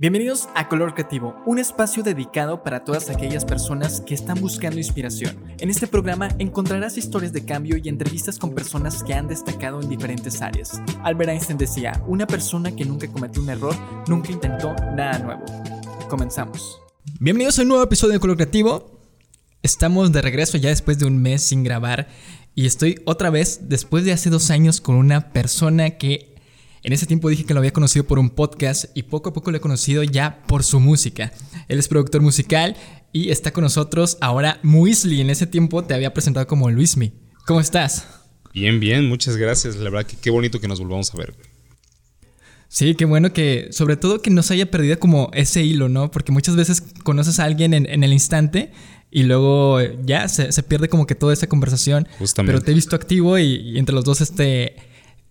Bienvenidos a Color Creativo, un espacio dedicado para todas aquellas personas que están buscando inspiración. En este programa encontrarás historias de cambio y entrevistas con personas que han destacado en diferentes áreas. Albert Einstein decía, una persona que nunca cometió un error, nunca intentó nada nuevo. Comenzamos. Bienvenidos a un nuevo episodio de Color Creativo. Estamos de regreso ya después de un mes sin grabar y estoy otra vez, después de hace dos años, con una persona que en ese tiempo dije que lo había conocido por un podcast y poco a poco lo he conocido ya por su música. Él es productor musical y está con nosotros ahora Muisli. En ese tiempo te había presentado como Luismi. ¿Cómo estás? Bien, bien, muchas gracias. La verdad que qué bonito que nos volvamos a ver. Sí, qué bueno que, sobre todo que no se haya perdido como ese hilo, ¿no? Porque muchas veces conoces a alguien en, el instante y luego ya se, pierde como que toda esa conversación. Justamente. Pero te he visto activo y, y entre los dos este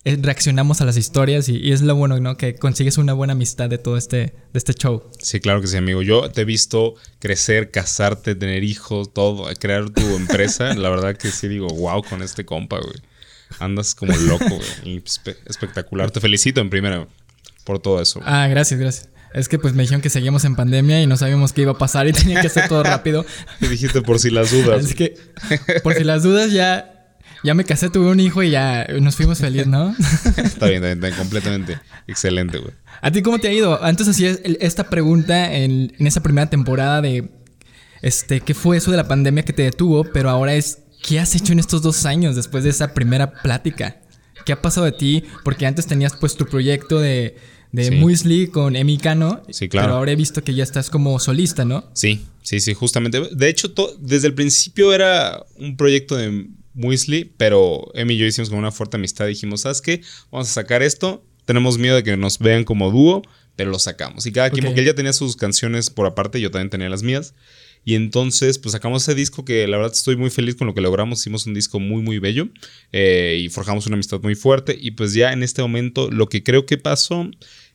reaccionamos a las historias y, es lo bueno, ¿no? Que consigues una buena amistad de todo este, de este show. Sí, claro que sí, amigo. Yo te he visto crecer, casarte, tener hijos, todo, crear tu empresa. La verdad que sí digo, wow, con este compa, güey. Andas como loco, güey. Espectacular. Te felicito en primera por todo eso. Ah, gracias, gracias. Es que pues me dijeron que seguíamos en pandemia y no sabíamos qué iba a pasar y tenía que hacer todo rápido. Y dijiste por si las dudas. Es que por si las dudas ya ya me casé, tuve un hijo y ya nos fuimos felices, ¿no? está bien, está bien, completamente. Excelente, güey. ¿A ti cómo te ha ido? Antes hacías esta pregunta en, esa primera temporada de, este, ¿qué fue eso de la pandemia que te detuvo? Pero ahora es, ¿qué has hecho en estos dos años después de esa primera plática? ¿Qué ha pasado de ti? Porque antes tenías pues tu proyecto de, de Muesli con Emi Cano. Sí, claro. Pero ahora he visto que ya estás como solista, ¿no? Sí, sí, sí, justamente. De hecho, desde el principio era un proyecto de Muesli, pero Emi y yo hicimos como una fuerte amistad. Dijimos, ¿sabes qué? Vamos a sacar esto. Tenemos miedo de que nos vean como dúo, pero lo sacamos. Y cada quien, porque él ya tenía sus canciones por aparte, yo también tenía las mías. Y entonces, pues sacamos ese disco que la verdad estoy muy feliz con lo que logramos. Hicimos un disco muy, muy bello eh, y forjamos una amistad muy fuerte. Y pues ya en este momento, lo que creo que pasó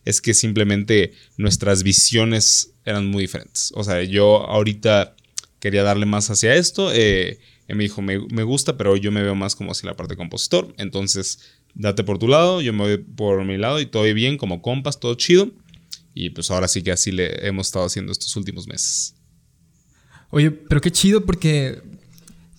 es que simplemente nuestras visiones eran muy diferentes. O sea, yo ahorita quería darle más hacia esto. Eh, él me dijo, me, gusta, pero yo me veo más como hacia la parte de compositor. Entonces, date por tu lado, yo me voy por mi lado y todo bien, como compas, todo chido. Y pues ahora sí que así le hemos estado haciendo estos últimos meses. Oye, pero qué chido porque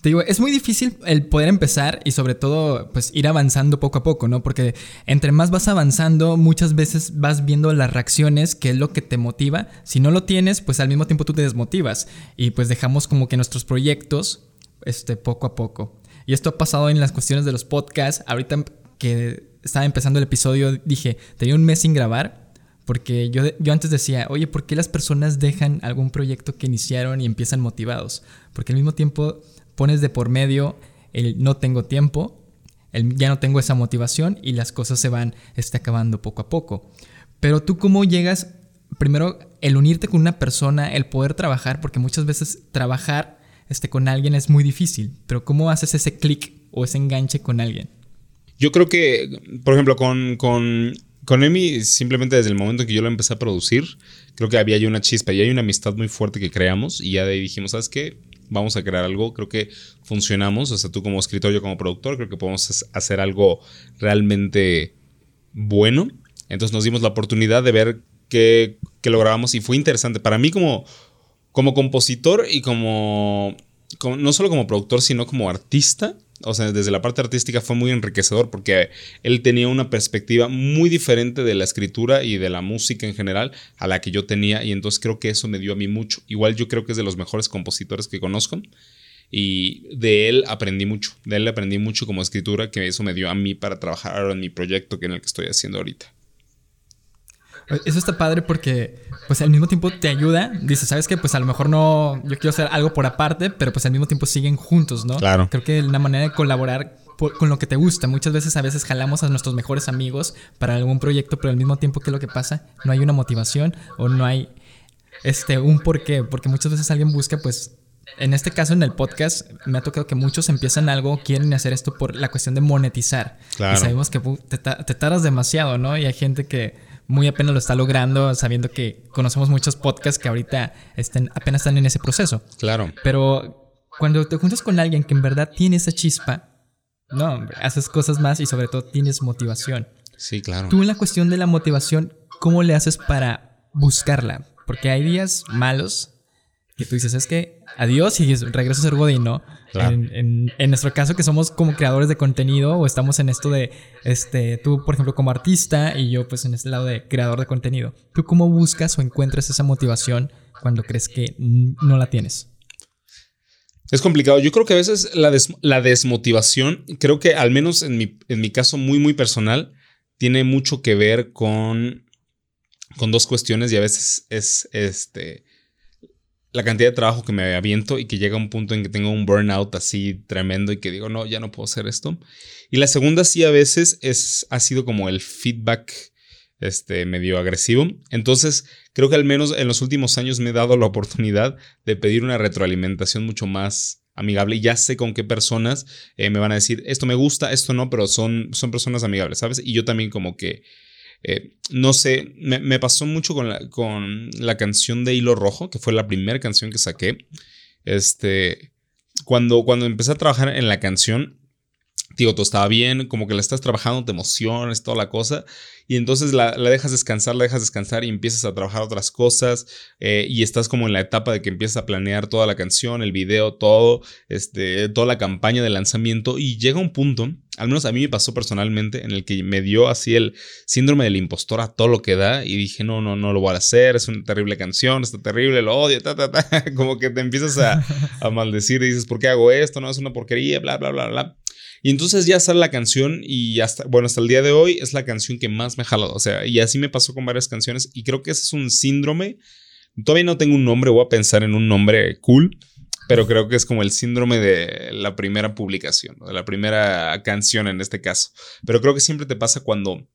te digo, es muy difícil el poder empezar y sobre todo pues ir avanzando poco a poco, ¿no? Porque entre más vas avanzando, muchas veces vas viendo las reacciones, que es lo que te motiva. Si no lo tienes, pues al mismo tiempo tú te desmotivas y pues dejamos como que nuestros proyectos este, poco a poco. Y esto ha pasado en las cuestiones de los podcasts. Ahorita que estaba empezando el episodio, dije, tenía un mes sin grabar. Porque yo, yo antes decía, oye, ¿por qué las personas dejan algún proyecto que iniciaron y empiezan motivados? Porque al mismo tiempo pones de por medio el no tengo tiempo, el ya no tengo esa motivación y las cosas se van este, acabando poco a poco. Pero tú cómo llegas, primero, el unirte con una persona, el poder trabajar, porque muchas veces trabajar este, con alguien es muy difícil, pero ¿cómo haces ese clic o ese enganche con alguien? Yo creo que, por ejemplo, con, con, con Emi, simplemente desde el momento en que yo lo empecé a producir, creo que había ya una chispa y hay una amistad muy fuerte que creamos y ya de ahí dijimos, ¿sabes qué? Vamos a crear algo, creo que funcionamos, o sea, tú como escritor, yo como productor, creo que podemos hacer algo realmente bueno. Entonces nos dimos la oportunidad de ver qué lográbamos y fue interesante. Para mí como, como compositor y como, no solo como productor, sino como artista, o sea, desde la parte artística fue muy enriquecedor porque él tenía una perspectiva muy diferente de la escritura y de la música en general a la que yo tenía y entonces creo que eso me dio a mí mucho. Igual yo creo que es de los mejores compositores que conozco y de él aprendí mucho, de él aprendí mucho como escritura que eso me dio a mí para trabajar ahora en mi proyecto que en el que estoy haciendo ahorita. Eso está padre porque, pues al mismo tiempo te ayuda. Dices, ¿sabes qué? Pues a lo mejor no, yo quiero hacer algo por aparte, pero pues al mismo tiempo siguen juntos, ¿no? Claro. Creo que una manera de colaborar con lo que te gusta. Muchas veces a veces jalamos a nuestros mejores amigos para algún proyecto, pero al mismo tiempo, ¿qué es lo que pasa? No hay una motivación o no hay este, un porqué. Porque muchas veces alguien busca, pues, en este caso en el podcast me ha tocado que muchos empiezan algo, quieren hacer esto por la cuestión de monetizar. Claro. Y sabemos que te, te tardas demasiado, ¿no? Y hay gente que muy apenas lo está logrando, sabiendo que conocemos muchos podcasts que ahorita estén, apenas están en ese proceso. Claro. Pero cuando te juntas con alguien que en verdad tiene esa chispa, no, haces cosas más y sobre todo tienes motivación. Sí, claro. Tú en la cuestión de la motivación, ¿cómo le haces para buscarla? Porque hay días malos que tú dices, es que adiós y regreso a ser Godín, ¿no? En, nuestro caso, que somos como creadores de contenido o estamos en esto de, este, tú, por ejemplo, como artista y yo, pues, en este lado de creador de contenido. ¿Tú cómo buscas o encuentras esa motivación cuando crees que no la tienes? Es complicado. Yo creo que a veces la, la desmotivación, creo que al menos en mi, en mi caso muy, muy personal, tiene mucho que ver con, con dos cuestiones y a veces es este la cantidad de trabajo que me aviento y que llega un punto en que tengo un burnout así tremendo y que digo, no, ya no puedo hacer esto. Y la segunda sí a veces es, ha sido como el feedback este, medio agresivo. Entonces, creo que al menos en los últimos años me he dado la oportunidad de pedir una retroalimentación mucho más amigable y ya sé con qué personas eh, me van a decir, esto me gusta, esto no, pero son, son personas amigables, ¿sabes? Y yo también como que eh, no sé, me, pasó mucho con la, con la canción de Hilo Rojo, que fue la primera canción que saqué. Este, cuando, cuando empecé a trabajar en la canción, digo, todo estaba bien, como que la estás trabajando, te emocionas, toda la cosa, y entonces la, dejas descansar, la dejas descansar y empiezas a trabajar otras cosas, eh, y estás como en la etapa de que empiezas a planear toda la canción, el video, todo, este, toda la campaña de lanzamiento, y llega un punto, al menos a mí me pasó personalmente, en el que me dio así el síndrome del impostor a todo lo que da, y dije, no, no, no lo voy a hacer, es una terrible canción, está terrible, lo odio, ta, ta, ta, como que te empiezas a, a maldecir y dices, ¿por qué hago esto? No, es una porquería, bla, bla, bla, bla. Y entonces ya sale la canción y hasta, bueno, hasta el día de hoy es la canción que más me ha jalado. O sea, y así me pasó con varias canciones y creo que ese es un síndrome. Todavía no tengo un nombre, voy a pensar en un nombre cool, pero creo que es como el síndrome de la primera publicación, de la primera canción en este caso. Pero creo que siempre te pasa cuando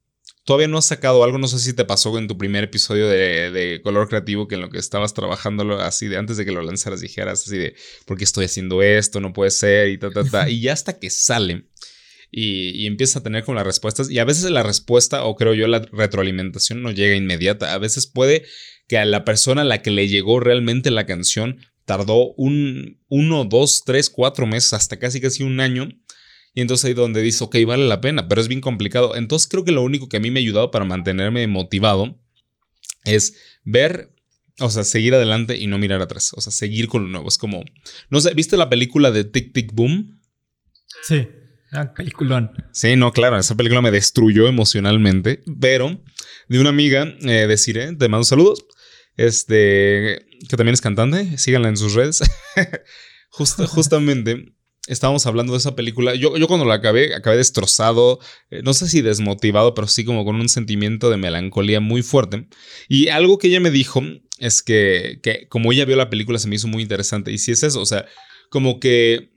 todavía no has sacado algo, no sé si te pasó en tu primer episodio de, Color Creativo, que en lo que estabas trabajando así de antes de que lo lanzaras dijeras así de, ¿por qué estoy haciendo esto? No puede ser y ta, ta, ta. Y ya hasta que sale y, y empieza a tener como las respuestas, y a veces la respuesta, o creo yo, la retroalimentación no llega inmediata. A veces puede que a la persona a la que le llegó realmente la canción tardó un, uno, dos, tres, cuatro meses, hasta casi casi un año y entonces ahí donde dice, ok, vale la pena, pero es bien complicado. Entonces creo que lo único que a mí me ha ayudado para mantenerme motivado es ver, o sea, seguir adelante y no mirar atrás. O sea, seguir con lo nuevo. Es como, no sé, ¿viste la película de Tic Tic Boom? Sí. Ah, peliculón. Sí, no, claro, esa película me destruyó emocionalmente, pero de una amiga, eh, deciré, te mando saludos, este, que también es cantante, síganla en sus redes. justamente estábamos hablando de esa película. Yo, yo cuando la acabé, acabé destrozado, eh, no sé si desmotivado, pero sí como con un sentimiento de melancolía muy fuerte. Y algo que ella me dijo es que, que como ella vio la película se me hizo muy interesante. Y si es eso, o sea, como que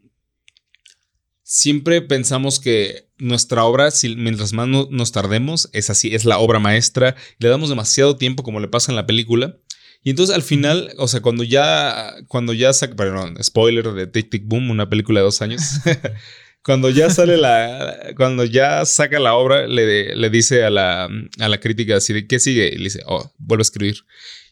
siempre pensamos que nuestra obra, si, mientras más nos tardemos, es así, es la obra maestra. Le damos demasiado tiempo como le pasa en la película. Y entonces al final, o sea, cuando ya, cuando ya saca, perdón, spoiler de Tic Tic Boom, una película de dos años, cuando ya sale la, cuando ya saca la obra, le, le dice a la, a la crítica así de, ¿qué sigue? Y le dice, oh, vuelve a escribir.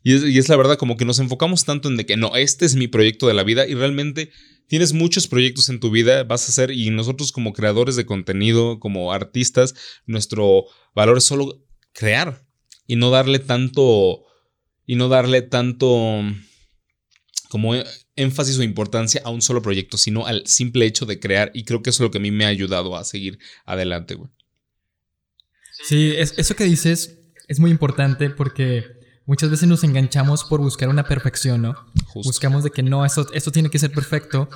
Y es, y es la verdad, como que nos enfocamos tanto en de que no, este es mi proyecto de la vida y realmente tienes muchos proyectos en tu vida, vas a hacer, y nosotros como creadores de contenido, como artistas, nuestro valor es solo crear y no darle tanto y no darle tanto como énfasis o importancia a un solo proyecto, sino al simple hecho de crear. Y creo que eso es lo que a mí me ha ayudado a seguir adelante, güey. Sí, eso que dices es muy importante porque muchas veces nos enganchamos por buscar una perfección, ¿no? Buscamos de que no, esto, esto tiene que ser perfecto,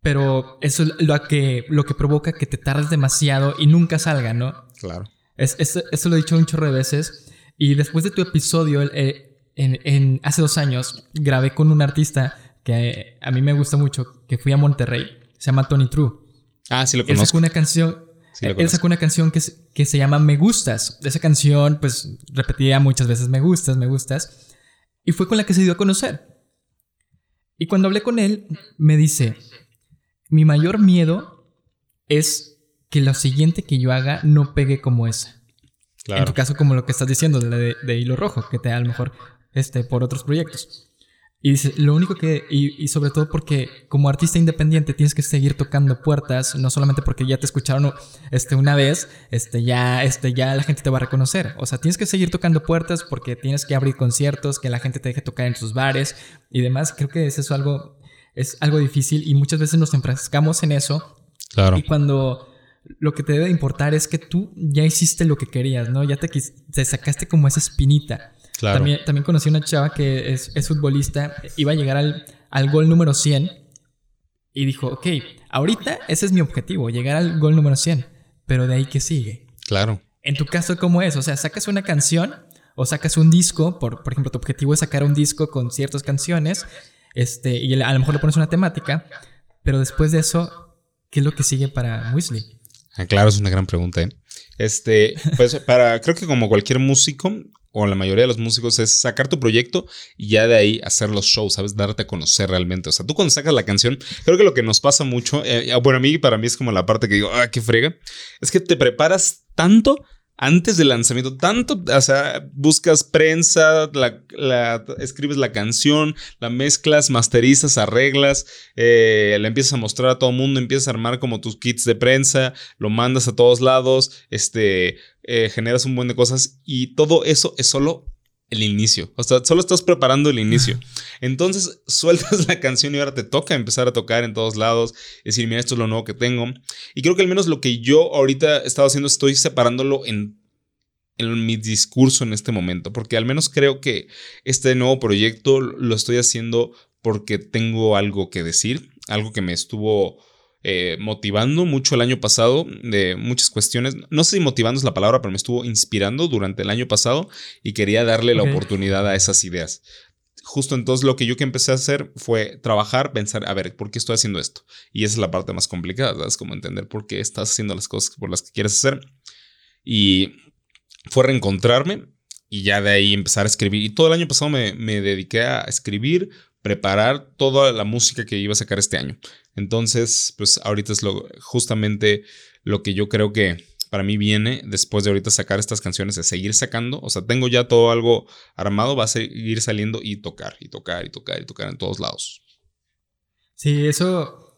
pero eso es lo que, lo que provoca que te tardes demasiado y nunca salga, ¿no? Claro. Es, eso lo he dicho un chorro de veces. Y después de tu episodio, eh, en, hace dos años grabé con un artista que a mí me gusta mucho, que fui a Monterrey. Se llama Tony True. Ah, sí lo conozco. Él sacó una canción, él sacó una canción que, que se llama Me Gustas. Esa canción, pues, repetía muchas veces Me Gustas, Me Gustas. Y fue con la que se dio a conocer. Y cuando hablé con él, me dice, mi mayor miedo es que lo siguiente que yo haga no pegue como esa. En tu caso, como lo que estás diciendo de, de, Hilo Rojo, que te da a lo mejor este, por otros proyectos. Y dice, lo único que, y, sobre todo porque como artista independiente tienes que seguir tocando puertas, no solamente porque ya te escucharon este, una vez, este, ya, este, ya la gente te va a reconocer. O sea, tienes que seguir tocando puertas porque tienes que abrir conciertos, que la gente te deje tocar en sus bares y demás. Creo que es eso algo, es algo difícil y muchas veces nos enfrascamos en eso. Claro. Y cuando lo que te debe importar es que tú ya hiciste lo que querías, ¿no? Ya te, te sacaste como esa espinita. También, también conocí una chava que es, futbolista, iba a llegar al, al, gol número 100 y dijo, ok, ahorita ese es mi objetivo, llegar al gol número 100, pero de ahí que sigue. Claro. En tu caso, ¿cómo es? O sea, sacas una canción o sacas un disco, por, por ejemplo, tu objetivo es sacar un disco con ciertas canciones, este, y a lo mejor le pones una temática, pero después de eso, ¿qué es lo que sigue para Weasley? Ah, claro, es una gran pregunta. ¿eh? Este, pues para, creo que como cualquier músico, o la mayoría de los músicos, es sacar tu proyecto y ya de ahí hacer los shows, ¿sabes? Darte a conocer realmente. O sea, tú cuando sacas la canción, creo que lo que nos pasa mucho, eh, bueno, a mí, para mí es como la parte que digo, ah, qué frega, es que te preparas tanto antes del lanzamiento, tanto, o sea, buscas prensa, la, escribes la canción, la mezclas, masterizas, arreglas, eh, la empiezas a mostrar a todo el mundo, empiezas a armar como tus kits de prensa, lo mandas a todos lados, este, eh, generas un buen de cosas y todo eso es solo el inicio. O sea, solo estás preparando el inicio. Entonces sueltas la canción y ahora te toca empezar a tocar en todos lados. Decir, mira, esto es lo nuevo que tengo. Y creo que al menos lo que yo ahorita he estado haciendo, estoy separándolo en, en mi discurso en este momento. Porque al menos creo que este nuevo proyecto lo estoy haciendo porque tengo algo que decir. Algo que me estuvo eh, motivando mucho el año pasado de muchas cuestiones. No sé si motivando es la palabra, pero me estuvo inspirando durante el año pasado y quería darle la oportunidad a esas ideas. Justo entonces lo que yo que empecé a hacer fue trabajar, pensar, a ver, ¿por qué estoy haciendo esto? Y esa es la parte más complicada, es como entender por qué estás haciendo las cosas por las que quieres hacer. Y fue reencontrarme y ya de ahí empezar a escribir. Y todo el año pasado me, me dediqué a escribir, preparar toda la música que iba a sacar este año. Entonces, pues ahorita es lo, justamente lo que yo creo que para mí viene después de ahorita sacar estas canciones, de seguir sacando. O sea, tengo ya todo algo armado, va a seguir saliendo y tocar, y tocar, y tocar, y tocar en todos lados. Sí, eso,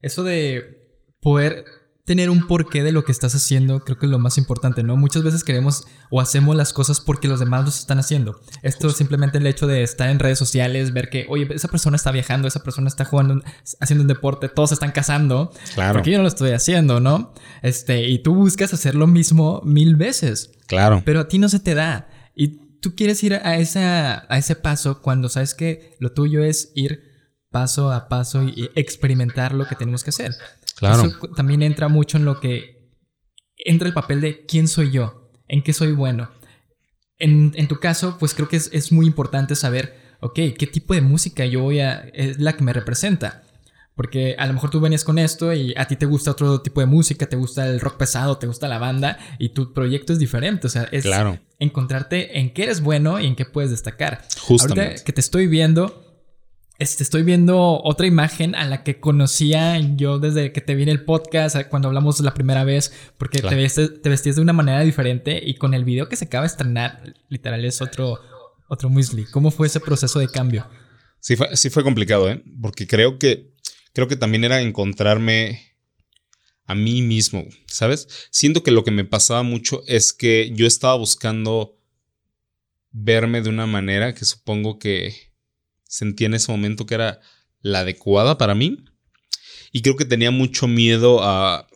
eso de poder tener un porqué de lo que estás haciendo, creo que es lo más importante, ¿no? Muchas veces queremos o hacemos las cosas porque los demás los están haciendo. Esto es simplemente el hecho de estar en redes sociales, ver que, oye, esa persona está viajando, esa persona está jugando, haciendo un deporte, todos están casando. Claro. Porque yo no lo estoy haciendo, ¿no? Este, y tú buscas hacer lo mismo mil veces. Claro. Pero a ti no se te da. Y tú quieres ir a, esa, a ese paso cuando sabes que lo tuyo es ir paso a paso y experimentar lo que tenemos que hacer. Claro. Eso también entra mucho en lo que entra el papel de quién soy yo, en qué soy bueno. En, tu caso, pues creo que es, muy importante saber, ok, qué tipo de música yo voy a, es la que me representa. Porque a lo mejor tú venías con esto y a ti te gusta otro tipo de música, te gusta el rock pesado, te gusta la banda y tu proyecto es diferente. O sea, es encontrarte en qué eres bueno y en qué puedes destacar. Justamente. Ahorita que te estoy viendo, este, estoy viendo otra imagen a la que conocía yo desde que te vi en el podcast, cuando hablamos la primera vez, porque te, vestías, de una manera diferente y con el video que se acaba de estrenar, literal es otro, otro muesli. ¿Cómo fue ese proceso de cambio? Sí fue, sí fue complicado, ¿eh? Porque creo que, creo que también era encontrarme a mí mismo, ¿sabes? Siento que lo que me pasaba mucho es que yo estaba buscando verme de una manera que supongo que sentía en ese momento que era la adecuada para mí. Y creo que tenía mucho miedo a,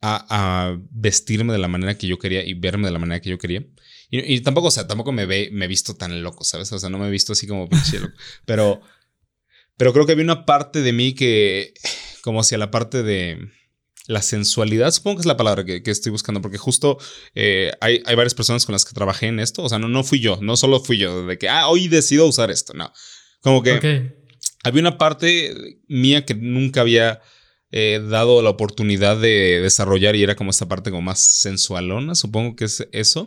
a, vestirme de la manera que yo quería y verme de la manera que yo quería. Y, tampoco, o sea, tampoco me, ve, me he visto tan loco, ¿sabes? O sea, no me he visto así como pinche loco. Pero, pero creo que había una parte de mí que, como hacia la parte de la sensualidad, supongo que es la palabra que, estoy buscando, porque justo eh, hay, hay, varias personas con las que trabajé en esto, o sea, no, no fui yo, no solo fui yo, de que, ah, hoy decido usar esto, no, como que había una parte mía que nunca había eh, dado la oportunidad de desarrollar y era como esta parte como más sensualona, supongo que es eso.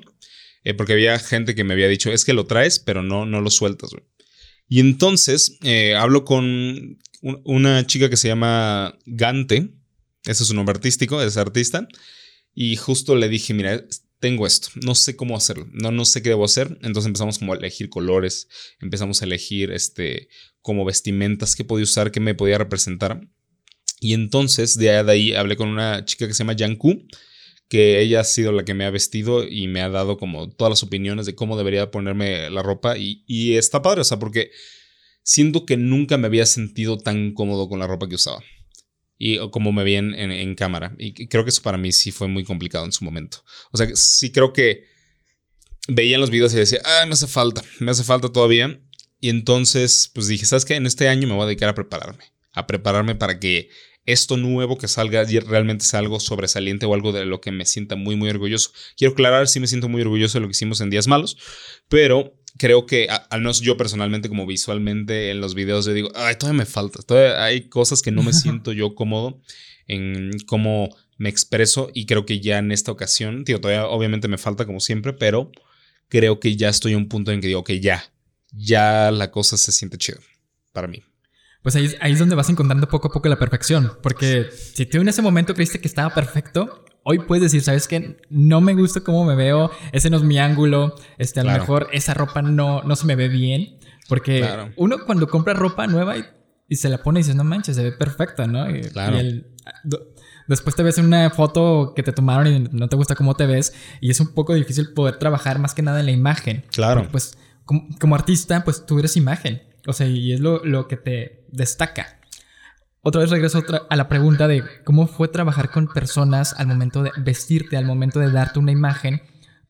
Eh, porque había gente que me había dicho, es que lo traes, pero no, no lo sueltas. Y entonces eh, hablo con una chica que se llama Gante, ese es su nombre artístico, es artista, y justo le dije, mira, tengo esto, no sé cómo hacerlo, no, no sé qué debo hacer. Entonces empezamos como a elegir colores, empezamos a elegir este, como vestimentas que podía usar, que me podía representar. Y entonces de ahí hablé con una chica que se llama Yanku, que ella ha sido la que me ha vestido y me ha dado como todas las opiniones de cómo debería ponerme la ropa. Y, y está padre, o sea, porque siento que nunca me había sentido tan cómodo con la ropa que usaba y como me vi en, cámara. Y creo que eso para mí sí fue muy complicado en su momento. O sea, sí creo que veía los videos y decía, ah, me hace falta, me hace falta todavía. Y entonces, pues dije, ¿sabes qué? En este año me voy a dedicar a prepararme, a prepararme para que esto nuevo que salga realmente sea algo sobresaliente o algo de lo que me sienta muy, muy orgulloso. Quiero aclarar, sí me siento muy orgulloso de lo que hicimos en Días Malos, pero creo que, al menos yo personalmente, como visualmente en los videos, yo digo, ay, todavía me falta, todavía hay cosas que no me siento yo cómodo en cómo me expreso y creo que ya en esta ocasión, tío, todavía obviamente me falta como siempre, pero creo que ya estoy a un punto en que digo, ok, ya, ya la cosa se siente chido para mí. Pues ahí, ahí es donde vas encontrando poco a poco la perfección, porque si tú en ese momento creíste que estaba perfecto, hoy puedes decir, ¿sabes qué? No me gusta cómo me veo, ese no es mi ángulo, este, a lo mejor esa ropa no, no se me ve bien, porque uno cuando compra ropa nueva y, se la pone y dice, no manches, se ve perfecta, ¿no? Y, claro. después te ves en una foto que te tomaron y no te gusta cómo te ves y es un poco difícil poder trabajar más que nada en la imagen. Claro. pues como, como, artista, pues tú eres imagen, o sea, y es lo, lo que te destaca. Otra vez regreso a la pregunta de cómo fue trabajar con personas al momento de vestirte, al momento de darte una imagen,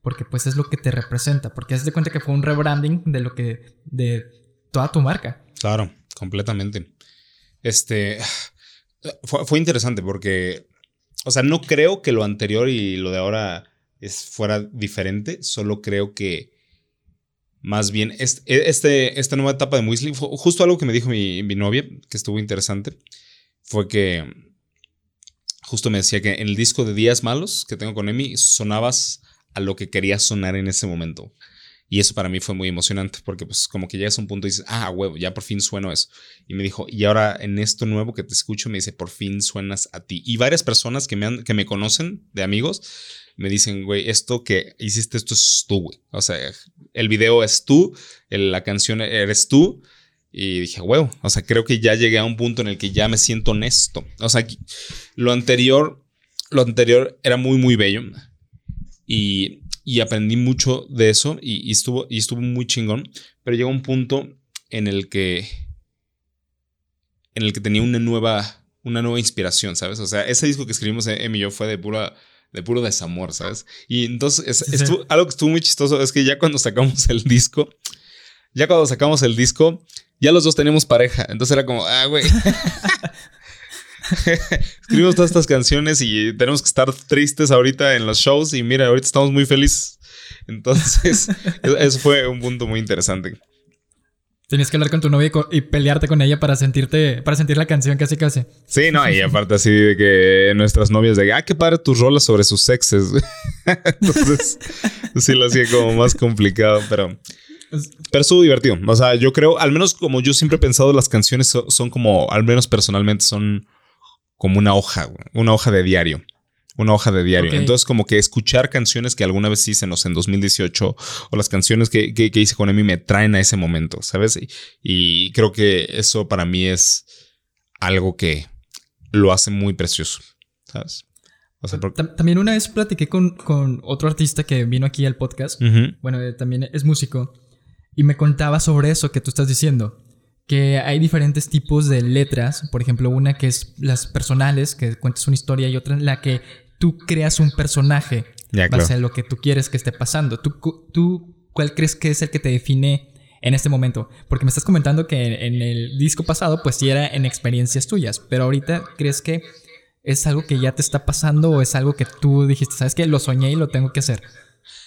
porque pues es lo que te representa, porque haz de cuenta que fue un rebranding de lo que, de toda tu marca. Claro, completamente. Este, fue, interesante porque, o sea, no creo que lo anterior y lo de ahora es, fuera diferente, solo creo que más bien este, este, esta nueva etapa de Muesli fue justo algo que me dijo mi, mi novia, que estuvo interesante fue que justo me decía que en el disco de Días Malos que tengo con Emi sonabas a lo que querías sonar en ese momento. Y eso para mí fue muy emocionante porque pues como que llegas a un punto y dices, ah, huevo, ya por fin sueno eso. Y me dijo, y ahora en esto nuevo que te escucho me dice, por fin suenas a ti. Y varias personas que me, han, que me conocen de amigos me dicen, güey, esto que hiciste, esto es tú, güey. O sea, el video es tú, la canción eres tú y dije, huevo, o sea, creo que ya llegué a un punto en el que ya me siento honesto. O sea, lo anterior, lo anterior era muy, muy bello. Y, y aprendí mucho de eso y, estuvo, y estuvo muy chingón. Pero llegó un punto en el que, en el que tenía una nueva, una nueva inspiración, ¿sabes? O sea, ese disco que escribimos Emi y yo fue de pura, de puro desamor, ¿sabes? Y entonces, algo que estuvo muy chistoso es que ya cuando sacamos el disco, ya cuando sacamos el disco, ya los dos teníamos pareja. Entonces era como, ah, güey. Escribimos todas estas canciones y tenemos que estar tristes ahorita en los shows y mira, ahorita estamos muy felices. Entonces, eso fue un punto muy interesante. Tenías que hablar con tu novia y, pelearte con ella para sentirte, para sentir la canción casi casi. Sí, no, y aparte así de que nuestras novias de, ah, qué padre tus rolas sobre sus sexes. Entonces, sí lo hacía como más complicado, pero pero estuvo divertido. O sea, yo creo, al menos como yo siempre he pensado, las canciones son, como, al menos personalmente, son como una hoja, una hoja de diario. Una hoja de diario. Entonces, como que escuchar canciones que alguna vez hice, no sé, en 2018, o las canciones que, que, hice con Emi me traen a ese momento, ¿sabes? Y, creo que eso para mí es algo que lo hace muy precioso, ¿sabes? También una vez platiqué con, con, otro artista que vino aquí al podcast. Bueno, eh, también es músico. Y me contaba sobre eso que tú estás diciendo. Que hay diferentes tipos de letras. Por ejemplo, una que es las personales, que cuentas una historia, y otra en la que tú creas un personaje ya, base a lo que tú quieres que esté pasando. ¿Tú, ¿Tú cuál crees que es el que te define en este momento? Porque me estás comentando que en el disco pasado, pues sí era en experiencias tuyas, pero ahorita crees que es algo que ya te está pasando o es algo que tú dijiste, sabes que lo soñé y lo tengo que hacer.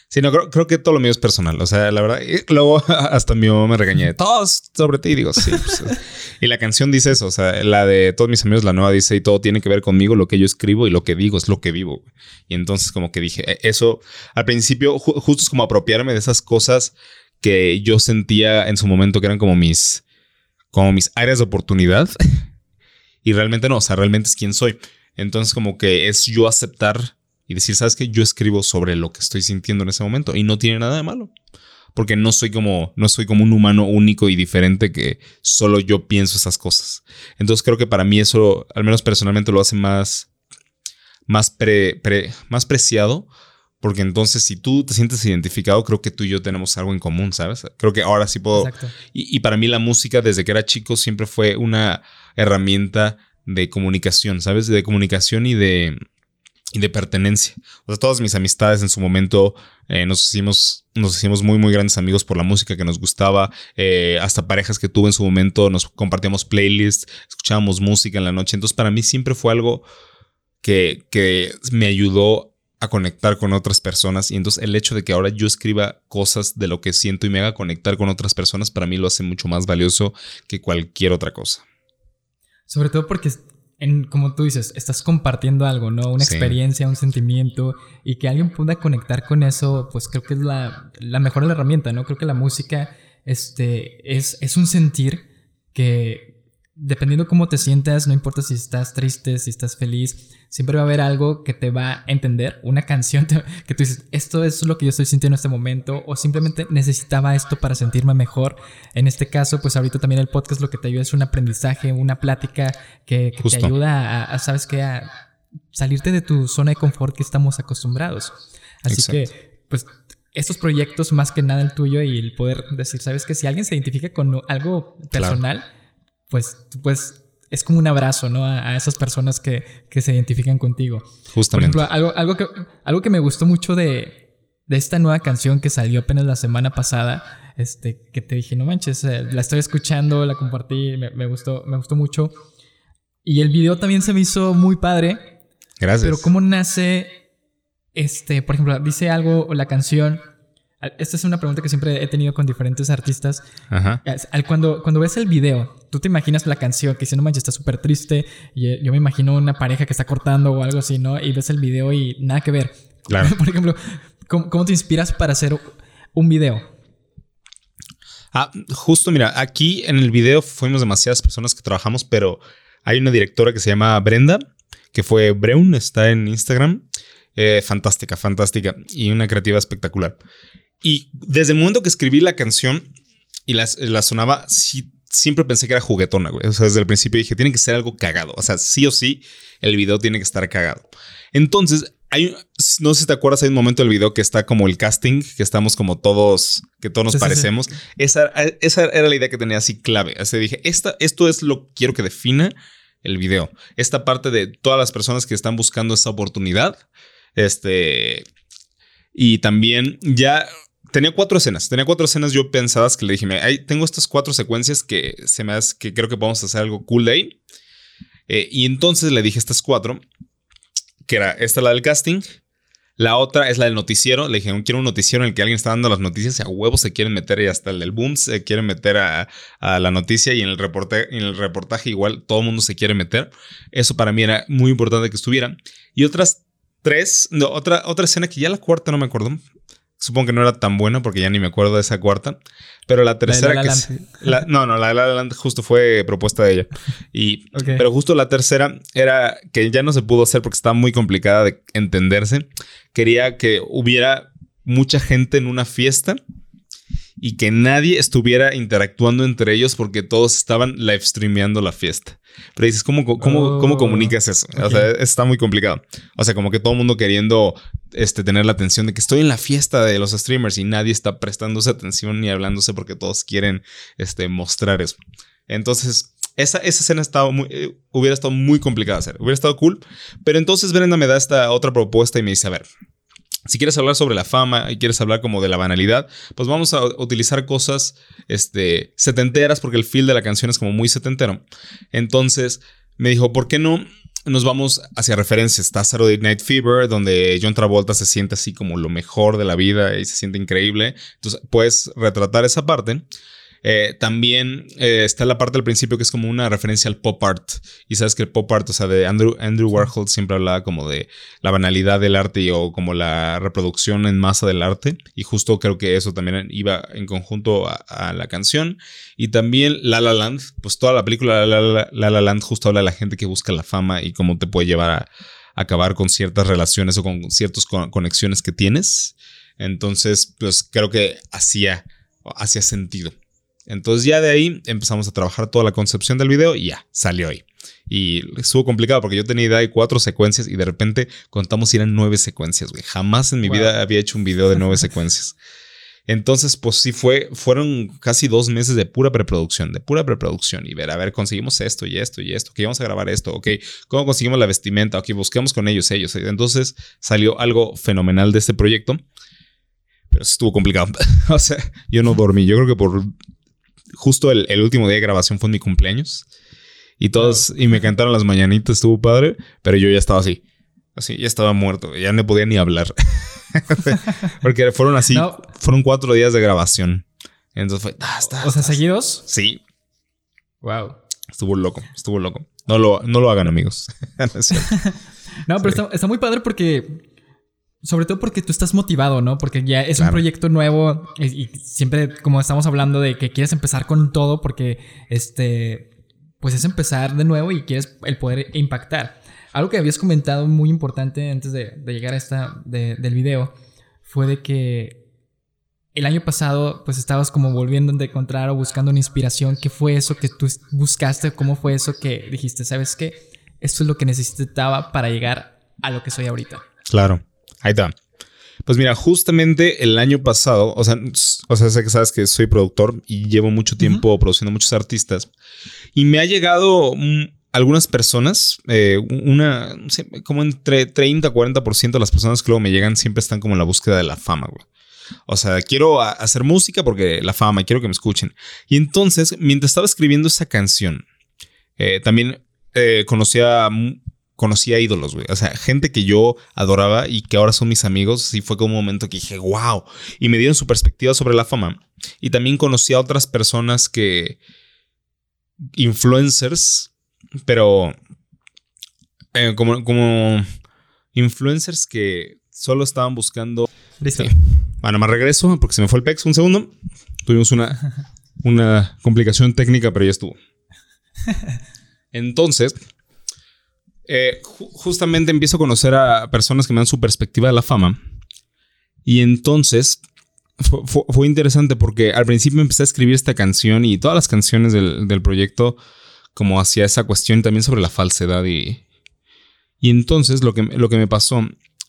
Sí, no, creo, que todo lo mío es personal. O sea, la verdad, luego hasta mi mamá me regañé. Todos sobre ti. Y digo, sí. Pues, y la canción dice eso. O sea, la de todos mis amigos, la nueva dice, y todo tiene que ver conmigo, lo que yo escribo y lo que digo es lo que vivo. Y entonces, como que dije, e, eso al principio, justo es como apropiarme de esas cosas que yo sentía en su momento que eran como mis, como mis áreas de oportunidad. y realmente no. O sea, realmente es quien soy. Entonces, como que es yo aceptar y decir, ¿sabes qué? Yo escribo sobre lo que estoy sintiendo en ese momento y no tiene nada de malo. Porque no soy como, no soy como un humano único y diferente que solo yo pienso esas cosas. Entonces creo que para mí eso, al menos personalmente, lo hace más, más, pre, más preciado. Porque entonces si tú te sientes identificado, creo que tú y yo tenemos algo en común, ¿sabes? Creo que ahora sí puedo... Y, y para mí la música desde que era chico siempre fue una herramienta de comunicación, ¿sabes? De comunicación y de, y de pertenencia. O sea, todas mis amistades en su momento eh, nos, hicimos, nos hicimos muy, muy grandes amigos por la música que nos gustaba. Eh, hasta parejas que tuve en su momento nos compartíamos playlists, escuchábamos música en la noche. Entonces, para mí siempre fue algo que, que me ayudó a conectar con otras personas. Y entonces, el hecho de que ahora yo escriba cosas de lo que siento y me haga conectar con otras personas, para mí lo hace mucho más valioso que cualquier otra cosa. Sobre todo porque, en, como tú dices, estás compartiendo algo, ¿no? Una experiencia, un sentimiento, y que alguien pueda conectar con eso, pues creo que es la, la mejor herramienta, ¿no? Creo que la música este, es, es un sentir que, dependiendo cómo te sientas, no importa si estás triste, si estás feliz, siempre va a haber algo que te va a entender, una canción que tú dices, esto es lo que yo estoy sintiendo en este momento, o simplemente necesitaba esto para sentirme mejor. En este caso, pues ahorita también el podcast lo que te ayuda es un aprendizaje, una plática que, te ayuda a, ¿sabes qué? A salirte de tu zona de confort que estamos acostumbrados. Así que, pues estos proyectos, más que nada el tuyo y el poder decir, ¿sabes que Si alguien se identifica con algo personal, pues, pues es como un abrazo, ¿no? A, esas personas que, se identifican contigo. Justamente. Por ejemplo, algo, algo, que, algo que me gustó mucho de, esta nueva canción que salió apenas la semana pasada, este, que te dije, no manches, eh, la estoy escuchando, la compartí, me, gustó, me gustó mucho. Y el video también se me hizo muy padre. Gracias. Pero cómo nace, este, por ejemplo, dice algo la canción esta es una pregunta que siempre he tenido con diferentes artistas. Ajá. Cuando, cuando ves el video, tú te imaginas la canción que dice, no manches, está súper triste. Y eh, yo me imagino una pareja que está cortando o algo así, ¿no? Y ves el video y nada que ver. Claro. Por ejemplo, ¿cómo, te inspiras para hacer un video? Ah, justo, mira, aquí en el video fuimos demasiadas personas que trabajamos, pero hay una directora que se llama Brenda, que fue Breun, está en Instagram. Eh, fantástica, fantástica y una creativa espectacular. Y desde el momento que escribí la canción y la, sonaba, siempre pensé que era juguetona, güey. O sea, desde el principio dije, tiene que ser algo cagado. O sea, sí o sí, el video tiene que estar cagado. Entonces, hay, no sé si te acuerdas, hay un momento del video que está como el casting, que estamos como todos, que todos nos parecemos. Esa, esa era la idea que tenía así clave. Así dije, esta, esto es lo que quiero que defina el video. Esta parte de todas las personas que están buscando esta oportunidad. Este. Y también ya tenía cuatro escenas. Tenía cuatro escenas yo pensadas que le dije, ahí tengo estas cuatro secuencias que se me que creo que podemos hacer algo cool de ahí. Eh, y entonces le dije estas cuatro, que era esta la del casting. La otra es la del noticiero. Le dije, quiero un noticiero en el que alguien está dando las noticias y a huevos se quieren meter y hasta el del boom se quieren meter a, la noticia y en el, reporte, en el reportaje igual todo el mundo se quiere meter. Eso para mí era muy importante que estuviera. Y otras tres, no, otra, otra escena que ya la cuarta no me acuerdo, Supongo que no era tan buena porque ya ni me acuerdo de esa cuarta. Pero la tercera que... no, no, la de La Land justo fue propuesta de ella. Y, Pero justo la tercera era que ya no se pudo hacer porque estaba muy complicada de entenderse. Quería que hubiera mucha gente en una fiesta y que nadie estuviera interactuando entre ellos porque todos estaban live streameando la fiesta. Pero dices, ¿cómo, cómo, cómo oh, comunicas eso? O sea, está muy complicado. O sea, como que todo el mundo queriendo este, tener la atención de que estoy en la fiesta de los streamers y nadie está prestándose atención ni hablándose porque todos quieren este, mostrar eso. Entonces, esa, esa escena estaba muy, eh, hubiera estado muy complicada de hacer. Hubiera estado cool. Pero entonces Brenda me da esta otra propuesta y me dice, a ver, si quieres hablar sobre la fama y quieres hablar como de la banalidad, pues vamos a utilizar cosas este, setenteras porque el feel de la canción es como muy setentero. Entonces me dijo, ¿por qué no nos vamos hacia referencias? Está Saturday Night Fever, donde John Travolta se siente así como lo mejor de la vida y se siente increíble. Entonces puedes retratar esa parte. Eh, también eh, está la parte del principio que es como una referencia al pop art. Y sabes que el pop art, o sea, de Andrew, Andrew Warhol siempre hablaba como de la banalidad del arte o como la reproducción en masa del arte. Y justo creo que eso también iba en conjunto a, la canción. Y también La La Land, pues toda la película La La, Land justo habla de la gente que busca la fama y cómo te puede llevar a, acabar con ciertas relaciones o con ciertas conexiones que tienes. Entonces, pues creo que hacía, hacía sentido. Entonces ya de ahí empezamos a trabajar toda la concepción del video y ya, salió ahí. Y estuvo complicado porque yo tenía idea de cuatro secuencias y de repente contamos si eran nueve secuencias, güey. Jamás en mi vida había hecho un video de nueve secuencias. Entonces, pues sí fue, fueron casi dos meses de pura preproducción, de pura preproducción y ver, a ver, conseguimos esto y esto y esto, que vamos a grabar esto, ok, ¿cómo conseguimos la vestimenta? Ok, busquemos con ellos, ellos. Entonces salió algo fenomenal de este proyecto, pero estuvo complicado. o sea, yo no dormí, yo creo que por justo el, último día de grabación fue mi cumpleaños. Y todos, y me cantaron las mañanitas, estuvo padre, pero yo ya estaba así. Así, ya estaba muerto, ya no podía ni hablar. Porque fueron así, fueron cuatro días de grabación. Entonces fue, o sea, seguidos. Sí. Wow. Estuvo loco, estuvo loco. No lo, no lo hagan, amigos. no, pero está, está, muy padre porque sobre todo porque tú estás motivado, ¿no? Porque ya es un proyecto nuevo y, siempre como estamos hablando de que quieres empezar con todo porque este pues es empezar de nuevo y quieres el poder impactar. Algo que habías comentado muy importante antes de, llegar a esta del video fue de que el año pasado pues estabas como volviendo a encontrar o buscando una inspiración. ¿Qué fue eso que tú buscaste? ¿Cómo fue eso que dijiste, sabes qué? Esto es lo que necesitaba para llegar a lo que soy ahorita. Claro. Ahí está. Pues mira, justamente el año pasado, o sea, o sea, sé que sabes que soy productor y llevo mucho tiempo produciendo muchos artistas y me ha llegado algunas personas, eh, una, como entre 30 a 40% de las personas que luego me llegan siempre están como en la búsqueda de la fama, güey. O sea, quiero hacer música porque la fama, quiero que me escuchen. Y entonces, mientras estaba escribiendo esa canción, eh, también eh, conocía conocía ídolos, güey. O sea, gente que yo adoraba y que ahora son mis amigos. Y fue como un momento que dije, wow. Y me dieron su perspectiva sobre la fama. Y también conocí a otras personas que. influencers, pero. Eh, como, como influencers que solo estaban buscando. Listo. Bueno, más regreso porque se me fue el pex un segundo. Tuvimos una, una complicación técnica, pero ya estuvo. Entonces, eh, justamente empiezo a conocer a personas que me dan su perspectiva de la fama. Y entonces fue, interesante porque al principio empecé a escribir esta canción y todas las canciones del, proyecto como hacia esa cuestión también sobre la falsedad y... Y entonces lo que, lo que me pasó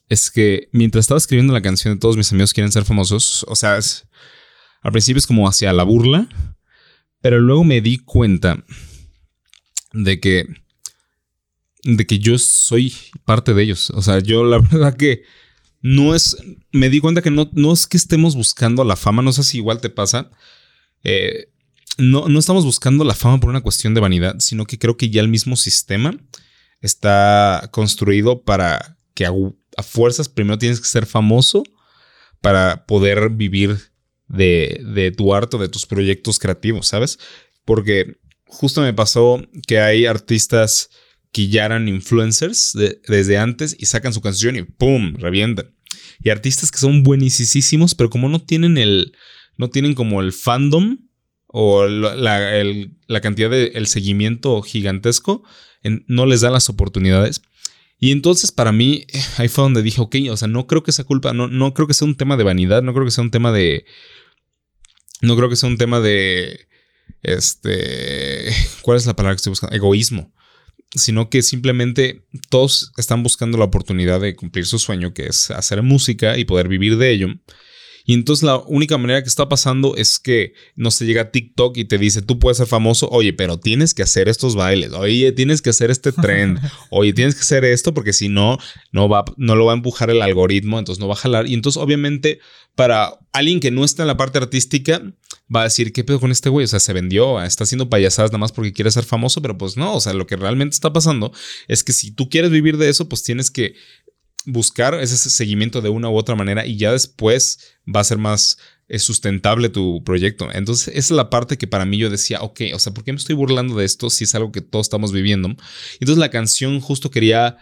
es que mientras estaba escribiendo la canción de Todos mis amigos quieren ser famosos, o sea, al principio es como hacia la burla, pero luego me di cuenta de que de que yo soy parte de ellos. O sea, yo la verdad que no es, me di cuenta que no, no es que estemos buscando la fama, no sé si igual te pasa. Eh, no, no estamos buscando la fama por una cuestión de vanidad, sino que creo que ya el mismo sistema está construido para que a, fuerzas primero tienes que ser famoso para poder vivir de, de tu arte de tus proyectos creativos, ¿sabes? Porque justo me pasó que hay artistas eran influencers desde antes y sacan su canción y ¡pum! revientan. Y artistas que son buenísimos, pero como no tienen el. No tienen como el fandom o la, cantidad de el seguimiento gigantesco, no les dan las oportunidades. Y entonces para mí, eh, ahí fue donde dije, ok, o sea, no creo que sea culpa, no, no creo que sea un tema de vanidad, no creo que sea un tema de. No creo que sea un tema de. Este. ¿Cuál es la palabra que estoy buscando? Egoísmo sino que simplemente todos están buscando la oportunidad de cumplir su sueño, que es hacer música y poder vivir de ello. Y entonces la única manera que está pasando es que no se llega a TikTok y te dice, tú puedes ser famoso, oye, pero tienes que hacer estos bailes, oye, tienes que hacer este trend, oye, tienes que hacer esto porque si no, no, va, no lo va a empujar el algoritmo, entonces no va a jalar. Y entonces obviamente para alguien que no está en la parte artística, va a decir, ¿qué pedo con este güey? O sea, se vendió, está haciendo payasadas nada más porque quiere ser famoso, pero pues no, o sea, lo que realmente está pasando es que si tú quieres vivir de eso, pues tienes que buscar ese seguimiento de una u otra manera y ya después va a ser más eh, sustentable tu proyecto. Entonces, esa es la parte que para mí yo decía, ok, o sea, ¿por qué me estoy burlando de esto si es algo que todos estamos viviendo? Entonces, la canción justo quería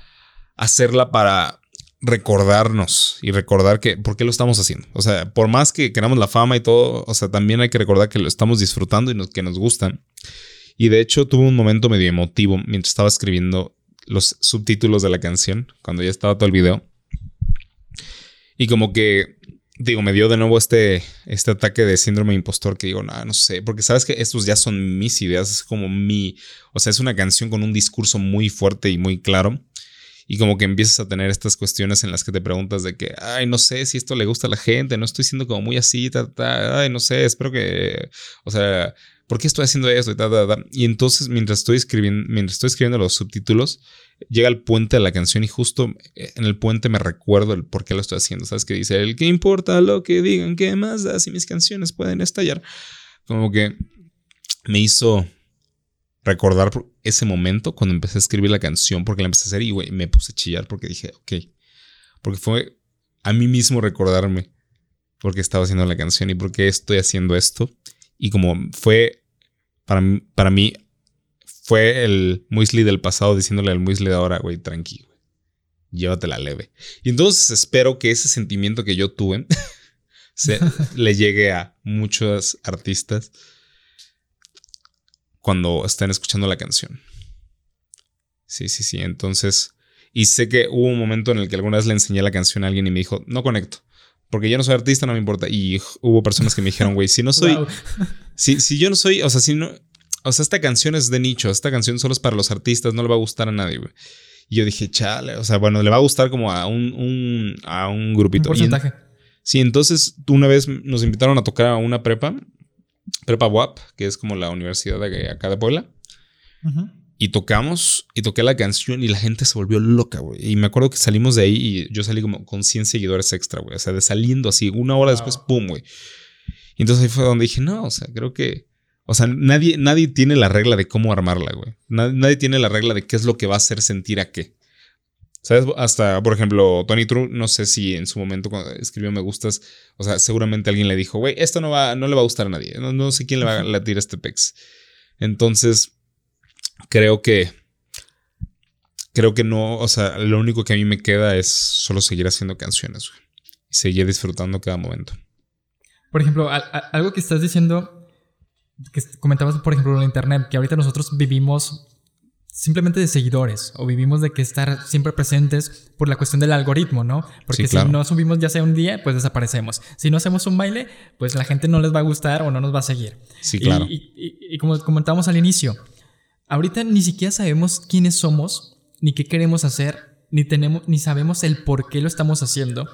hacerla para recordarnos y recordar que por qué lo estamos haciendo. O sea, por más que queramos la fama y todo, o sea, también hay que recordar que lo estamos disfrutando y que nos gustan. Y de hecho tuve un momento medio emotivo mientras estaba escribiendo los subtítulos de la canción cuando ya estaba todo el video. Y como que, digo, me dio de nuevo este, este ataque de síndrome impostor que digo, no, no sé, porque sabes que estos ya son mis ideas, es como mi, o sea, es una canción con un discurso muy fuerte y muy claro. Y como que empiezas a tener estas cuestiones en las que te preguntas de que, ay, no sé si esto le gusta a la gente, no estoy siendo como muy así, ta, ta, ay, no sé, espero que, o sea, ¿por qué estoy haciendo esto? Y, entonces, mientras estoy, escribiendo, mientras estoy escribiendo los subtítulos, llega el puente de la canción y justo en el puente me recuerdo el por qué lo estoy haciendo. ¿Sabes? Que dice, el que importa lo que digan, ¿qué más da si mis canciones pueden estallar? Como que me hizo recordar ese momento cuando empecé a escribir la canción, porque la empecé a hacer y güey, me puse a chillar porque dije, ok, porque fue a mí mismo recordarme por qué estaba haciendo la canción y por qué estoy haciendo esto. Y como fue para mí, para mí fue el Muesli del pasado diciéndole al Muesli de ahora, güey, tranquilo, llévatela leve. Y entonces espero que ese sentimiento que yo tuve se, le llegue a muchos artistas cuando estén escuchando la canción. Sí, sí, sí. Entonces, y sé que hubo un momento en el que alguna vez le enseñé la canción a alguien y me dijo, no conecto. Porque yo no soy artista, no me importa. Y hubo personas que me dijeron, güey, si no soy. Si, si yo no soy. O sea, si no. O sea, esta canción es de nicho. Esta canción solo es para los artistas. No le va a gustar a nadie, güey. Y yo dije, chale. O sea, bueno, le va a gustar como a un, un a un grupito. Un porcentaje. sí, entonces una vez nos invitaron a tocar a una prepa. Prepa WAP, que es como la universidad de acá de Puebla. Y tocamos y toqué la canción y la gente se volvió loca, güey. Y me acuerdo que salimos de ahí y yo salí como con 100 seguidores extra, güey. O sea, de saliendo así, una hora después, pum, güey. Y entonces ahí fue donde dije, no, o sea, creo que. O sea, nadie, nadie tiene la regla de cómo armarla, güey. Nadie, tiene la regla de qué es lo que va a hacer sentir a qué. ¿Sabes? Hasta, por ejemplo, Tony True, no sé si en su momento cuando escribió Me Gustas, o sea, seguramente alguien le dijo, güey, esto no, va, no le va a gustar a nadie. No, no sé quién le va a latir este pex. Entonces, creo que creo que no, o sea, lo único que a mí me queda es solo seguir haciendo canciones güey, y seguir disfrutando cada momento. Por ejemplo, algo que estás diciendo, que comentabas, por ejemplo, en internet, que ahorita nosotros vivimos simplemente de seguidores o vivimos de que estar siempre presentes por la cuestión del algoritmo, ¿no? Porque si no subimos ya sea un día, pues desaparecemos. Si no hacemos un baile, pues la gente no les va a gustar o no nos va a seguir. Sí, claro. Y, y como comentábamos al inicio, Ahorita ni siquiera sabemos quiénes somos, ni qué queremos hacer, ni, tenemos, ni sabemos el por qué lo estamos haciendo,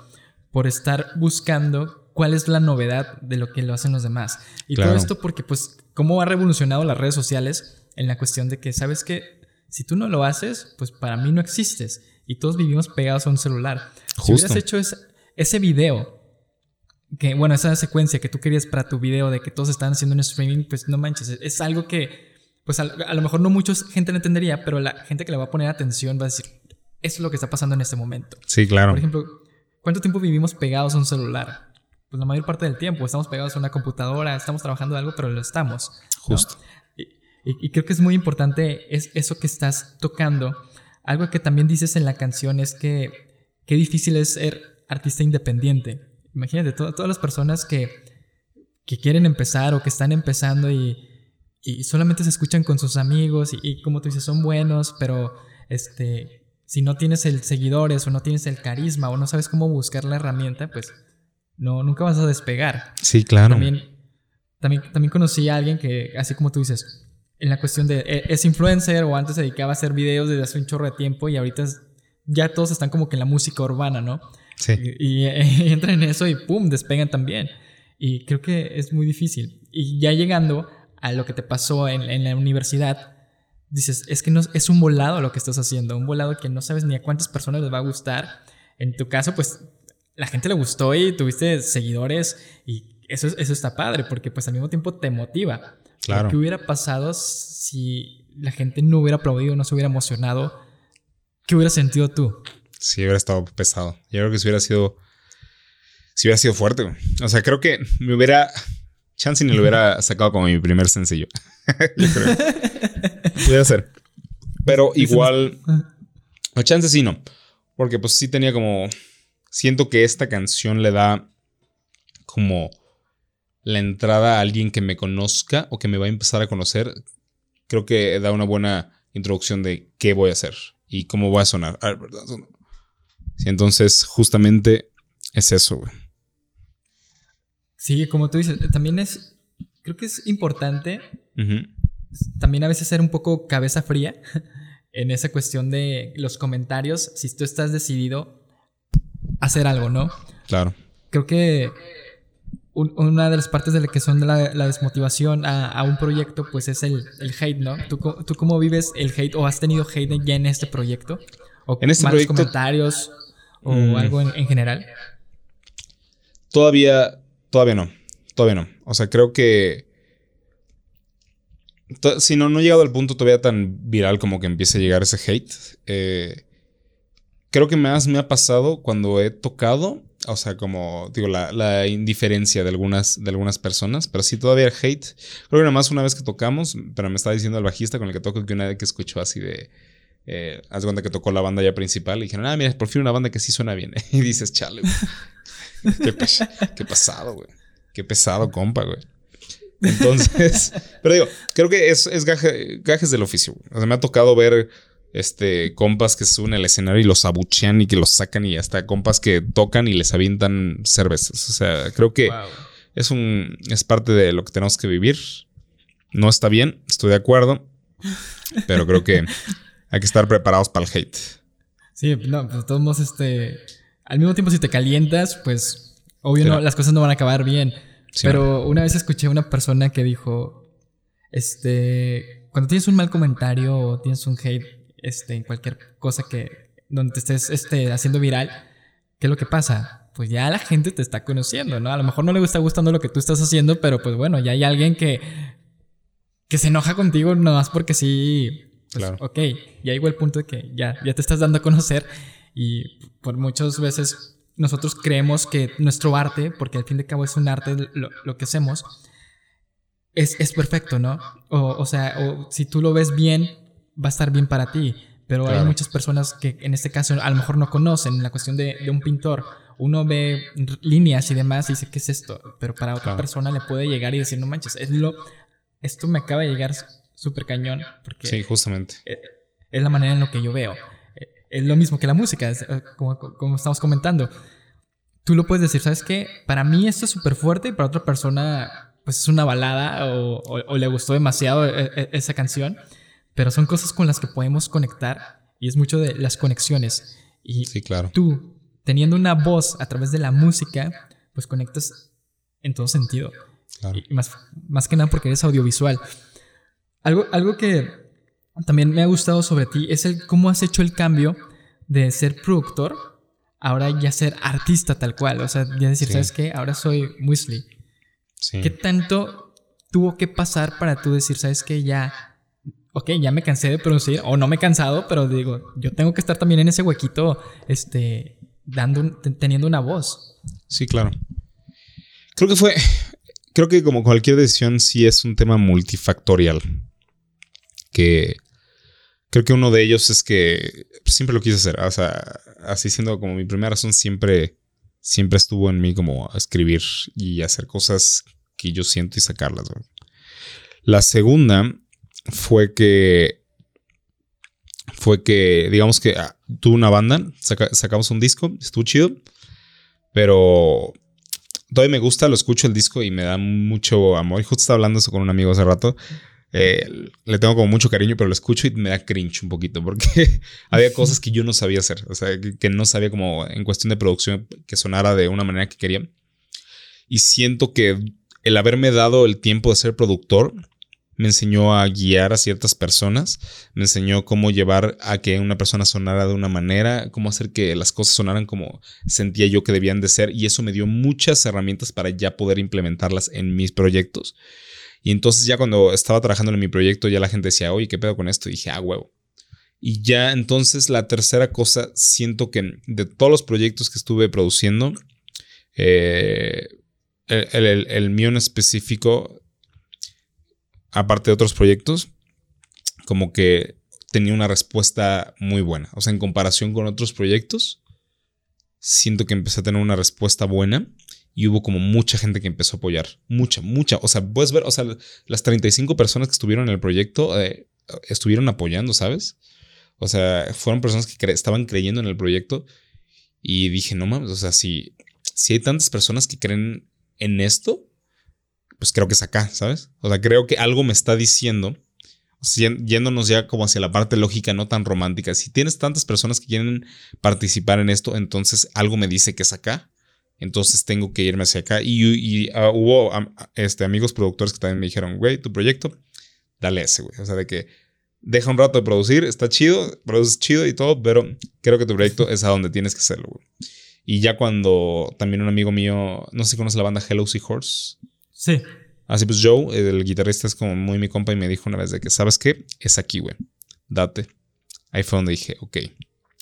por estar buscando cuál es la novedad de lo que lo hacen los demás. Y todo esto porque, pues, cómo ha revolucionado las redes sociales en la cuestión de que, ¿sabes que Si tú no lo haces, pues para mí no existes. Y todos vivimos pegados a un celular. Si hubieras hecho ese, ese video que, bueno, esa secuencia que tú querías para tu video de que todos están haciendo un streaming, pues no manches, es algo que pues a, lo mejor no mucha gente lo entendería, pero la gente que le va a poner atención va a decir, eso es lo que está pasando en este momento. Sí, claro. Por ejemplo, ¿cuánto tiempo vivimos pegados a un celular? Pues la mayor parte del tiempo estamos pegados a una computadora, estamos trabajando de algo, pero lo estamos. Justo. Y, creo que es muy importante es eso que estás tocando. Algo que también dices en la canción es que qué difícil es ser artista independiente. Imagínate, todas las personas que, que quieren empezar o que están empezando y, y solamente se escuchan con sus amigos y, como tú dices, son buenos, pero este, si no tienes el seguidores o no tienes el carisma o no sabes cómo buscar la herramienta, pues no, nunca vas a despegar. Sí, claro. También, también, también conocí a alguien que, así como tú dices, en la cuestión de, e, es influencer o antes se dedicaba a hacer videos desde hace un chorro de tiempo y ahorita ya todos están como que en la música urbana, ¿no? Sí. Y, y entran en eso y ¡pum! despegan también. Y creo que es muy difícil. Y ya llegando a lo que te pasó en, la universidad, dices, es que no, es un volado lo que estás haciendo, un volado que no sabes ni a cuántas personas les va a gustar. En tu caso, pues la gente le gustó y tuviste seguidores y eso, eso está padre porque pues al mismo tiempo te motiva. Claro. ¿Qué hubiera pasado si la gente no hubiera aplaudido, no se hubiera emocionado? ¿Qué hubiera sentido tú? Sí, hubiera estado pesado. Yo creo que si hubiera sido... Si hubiera sido fuerte. O sea, creo que me hubiera Chance ni lo hubiera sacado como mi primer sencillo. Yo creo. Puede ser. Pero igual. O chance sí no. Porque pues sí tenía como. Siento que esta canción le da como la entrada a alguien que me conozca o que me va a empezar a conocer. Creo que da una buena introducción de qué voy a hacer ¿Y cómo voy a sonar? A ver, ¿verdad? Sí, entonces, justamente es eso, güey. Sí, como tú dices, también es, creo que es importante también a veces ser un poco cabeza fría en esa cuestión de los comentarios, si tú estás decidido a hacer algo, ¿no? Claro. Creo que un- una de las partes de la que son de la, la desmotivación a, a un proyecto, pues es el, el hate, ¿no? ¿Tú, ¿Tú cómo vives el hate o has tenido hate ya en este proyecto? ¿O En este malos proyecto- comentarios o Mm. algo en, en general? Todavía, todavía no. Todavía no. O sea, creo que. Si no, no he llegado al punto todavía tan viral como que empiece a llegar ese hate. Eh, creo que más me ha pasado cuando he tocado. O sea, como digo, la, la indiferencia de algunas, de algunas personas. Pero sí, todavía el hate. Creo que nada más una vez que tocamos, pero me estaba diciendo el bajista con el que toco que una vez que escuchó así de. Eh, haz de cuenta que tocó la banda ya principal y dijeron, ah, mira, por fin una banda que sí suena bien. y dices, chale, güey. Qué, pe- qué pesado, güey. Qué pesado, compa, güey. Entonces, pero digo, creo que es, es gaje- gajes del oficio. güey. O sea, me ha tocado ver este, compas que suben al escenario y los abuchean y que los sacan y hasta compas que tocan y les avientan cervezas. O sea, creo que Wow. es un es parte de lo que tenemos que vivir. No está bien, estoy de acuerdo, pero creo que hay que estar preparados para el hate. Sí, no, pues todos modos, este. Al mismo tiempo, si te calientas, pues. Obvio, Sí, no, no. las cosas no van a acabar bien. Sí, Pero una vez escuché a una persona que dijo. Este. Cuando tienes un mal comentario o tienes un hate, este, en cualquier cosa que. donde te estés este, haciendo viral, ¿qué es lo que pasa? Pues ya la gente te está conociendo, ¿no? A lo mejor no le está gustando lo que tú estás haciendo, pero pues bueno, ya hay alguien que. que se enoja contigo nomás porque sí. Pues, Claro. Ok, ya llegó el punto de que ya, ya te estás dando a conocer y por muchas veces nosotros creemos que nuestro arte, porque al fin de cabo es un arte lo, lo que hacemos, es, es perfecto, ¿no? O, o sea, o si tú lo ves bien, va a estar bien para ti. Pero hay Claro. muchas personas que en este caso a lo mejor no conocen la cuestión de, de un pintor. Uno ve líneas y demás y dice, ¿qué es esto? Pero para otra Claro. persona le puede llegar y decir, no manches, es lo, esto me acaba de llegar súper cañón. Porque Sí, justamente. es la manera en lo que yo veo. Eh, Es lo mismo que la música, es, eh, como, como estamos comentando. Tú lo puedes decir, ¿sabes qué? Para mí esto es súper fuerte y para otra persona pues es una balada o, o- o le gustó demasiado eh, esa canción. Pero son cosas con las que podemos conectar y es mucho de las conexiones. Y Sí, claro. tú, teniendo una voz a través de la música, pues conectas en todo sentido. claro. Y más, más que nada porque eres audiovisual. Algo, algo que también me ha gustado sobre ti es el cómo has hecho el cambio de ser productor ahora ya ser artista tal cual. O sea, ya decir, Sí. ¿sabes qué? Ahora soy Muesli. Sí. ¿Qué tanto tuvo que pasar para tú decir, ¿sabes qué? Ya, ok, ya me cansé de producir, o no me he cansado, pero digo, yo tengo que estar también en ese huequito, este, dando, teniendo una voz. Sí, claro. Creo que fue. Creo que como cualquier decisión, sí es un tema multifactorial. Que creo que uno de ellos es que siempre lo quise hacer. O sea, así siendo como mi primera razón, siempre, siempre estuvo en mí como escribir y hacer cosas que yo siento y sacarlas. La segunda fue que. Fue que, digamos que ah, tuve una banda, saca- sacamos un disco, estuvo chido, pero todavía me gusta, lo escucho el disco y me da mucho amor. Y justo estaba hablando eso con un amigo hace rato. Eh, le tengo como mucho cariño, pero lo escucho y me da cringe un poquito porque había cosas que yo no sabía hacer. O sea, que, que no sabía como en cuestión de producción que sonara de una manera que quería. Y siento que el haberme dado el tiempo de ser productor me enseñó a guiar a ciertas personas, me enseñó cómo llevar a que una persona sonara de una manera, cómo hacer que las cosas sonaran como sentía yo que debían de ser y eso me dio muchas herramientas para ya poder implementarlas en mis proyectos. Y entonces ya cuando estaba trabajando en mi proyecto ya la gente decía, oye, ¿qué pedo con esto? Y dije, ah, huevo. Y ya entonces la tercera cosa, siento que de todos los proyectos que estuve produciendo, eh, el, el- el mío en específico, aparte de otros proyectos, como que tenía una respuesta muy buena. O sea, en comparación con otros proyectos, siento que empecé a tener una respuesta buena y hubo como mucha gente que empezó a apoyar. Mucha, mucha. O sea, puedes ver, o sea, las 35 personas que estuvieron en el proyecto eh, estuvieron apoyando, ¿sabes? O sea, fueron personas que estaban creyendo en el proyecto y dije, no mames, o sea, si, si hay tantas personas que creen en esto, pues creo que es acá, ¿sabes? O sea, creo que algo me está diciendo, yéndonos ya como hacia la parte lógica, no tan romántica. Si tienes tantas personas que quieren participar en esto, entonces algo me dice que es acá. Entonces tengo que irme hacia acá. Y, ah, hubo este, amigos productores que también me dijeron, güey, tu proyecto, dale ese, güey. O sea, de que deja un rato de producir, está chido, produces chido y todo, pero creo que tu proyecto es a donde tienes que hacerlo, güey. Y ya cuando también un amigo mío, no sé si conoce la banda Hello Seahorse. Sí. Así pues Joe, el guitarrista es como muy mi compa y me dijo una vez de que, ¿sabes qué? Es aquí, güey. Date. Ahí fue donde dije, ok.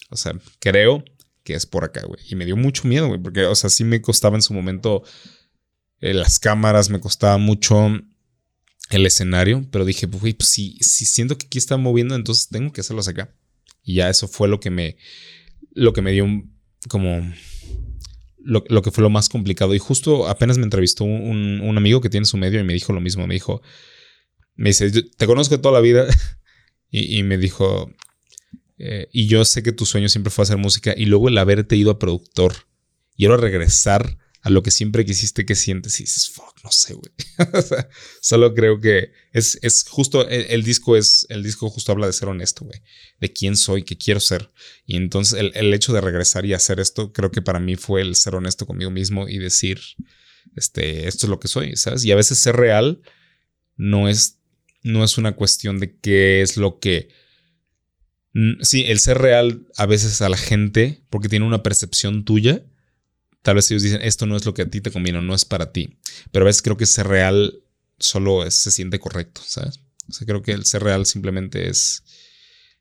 O sea, creo que es por acá, güey. Y me dio mucho miedo, güey, porque, o sea, sí me costaba en su momento eh, las cámaras, me costaba mucho el escenario, pero dije, güey, pues si, si siento que aquí está moviendo, entonces tengo que hacerlos acá. Y ya eso fue lo que me, lo que me dio como lo, que fue lo más complicado. Y justo apenas me entrevistó un, amigo que tiene su medio y me dijo lo mismo. Me dijo, me dice, te conozco toda la vida. y, me dijo, eh, y yo sé que tu sueño siempre fue hacer música. Y luego el haberte ido a productor y ahora regresar lo que siempre quisiste que sientes y dices, fuck, no sé, güey. solo creo que es, es justo, el, disco es, el disco justo habla de ser honesto, güey, de quién soy, qué quiero ser. Y entonces el, hecho de regresar y hacer esto, creo que para mí fue el ser honesto conmigo mismo y decir, este, esto es lo que soy, ¿sabes? Y a veces ser real no es, no es una cuestión de qué es lo que... Sí, el ser real a veces a la gente, porque tiene una percepción tuya, Tal vez ellos dicen, esto no es lo que a ti te conviene, no es para ti. Pero a veces creo que ser real solo se siente correcto, ¿sabes? O sea, creo que el ser real simplemente es,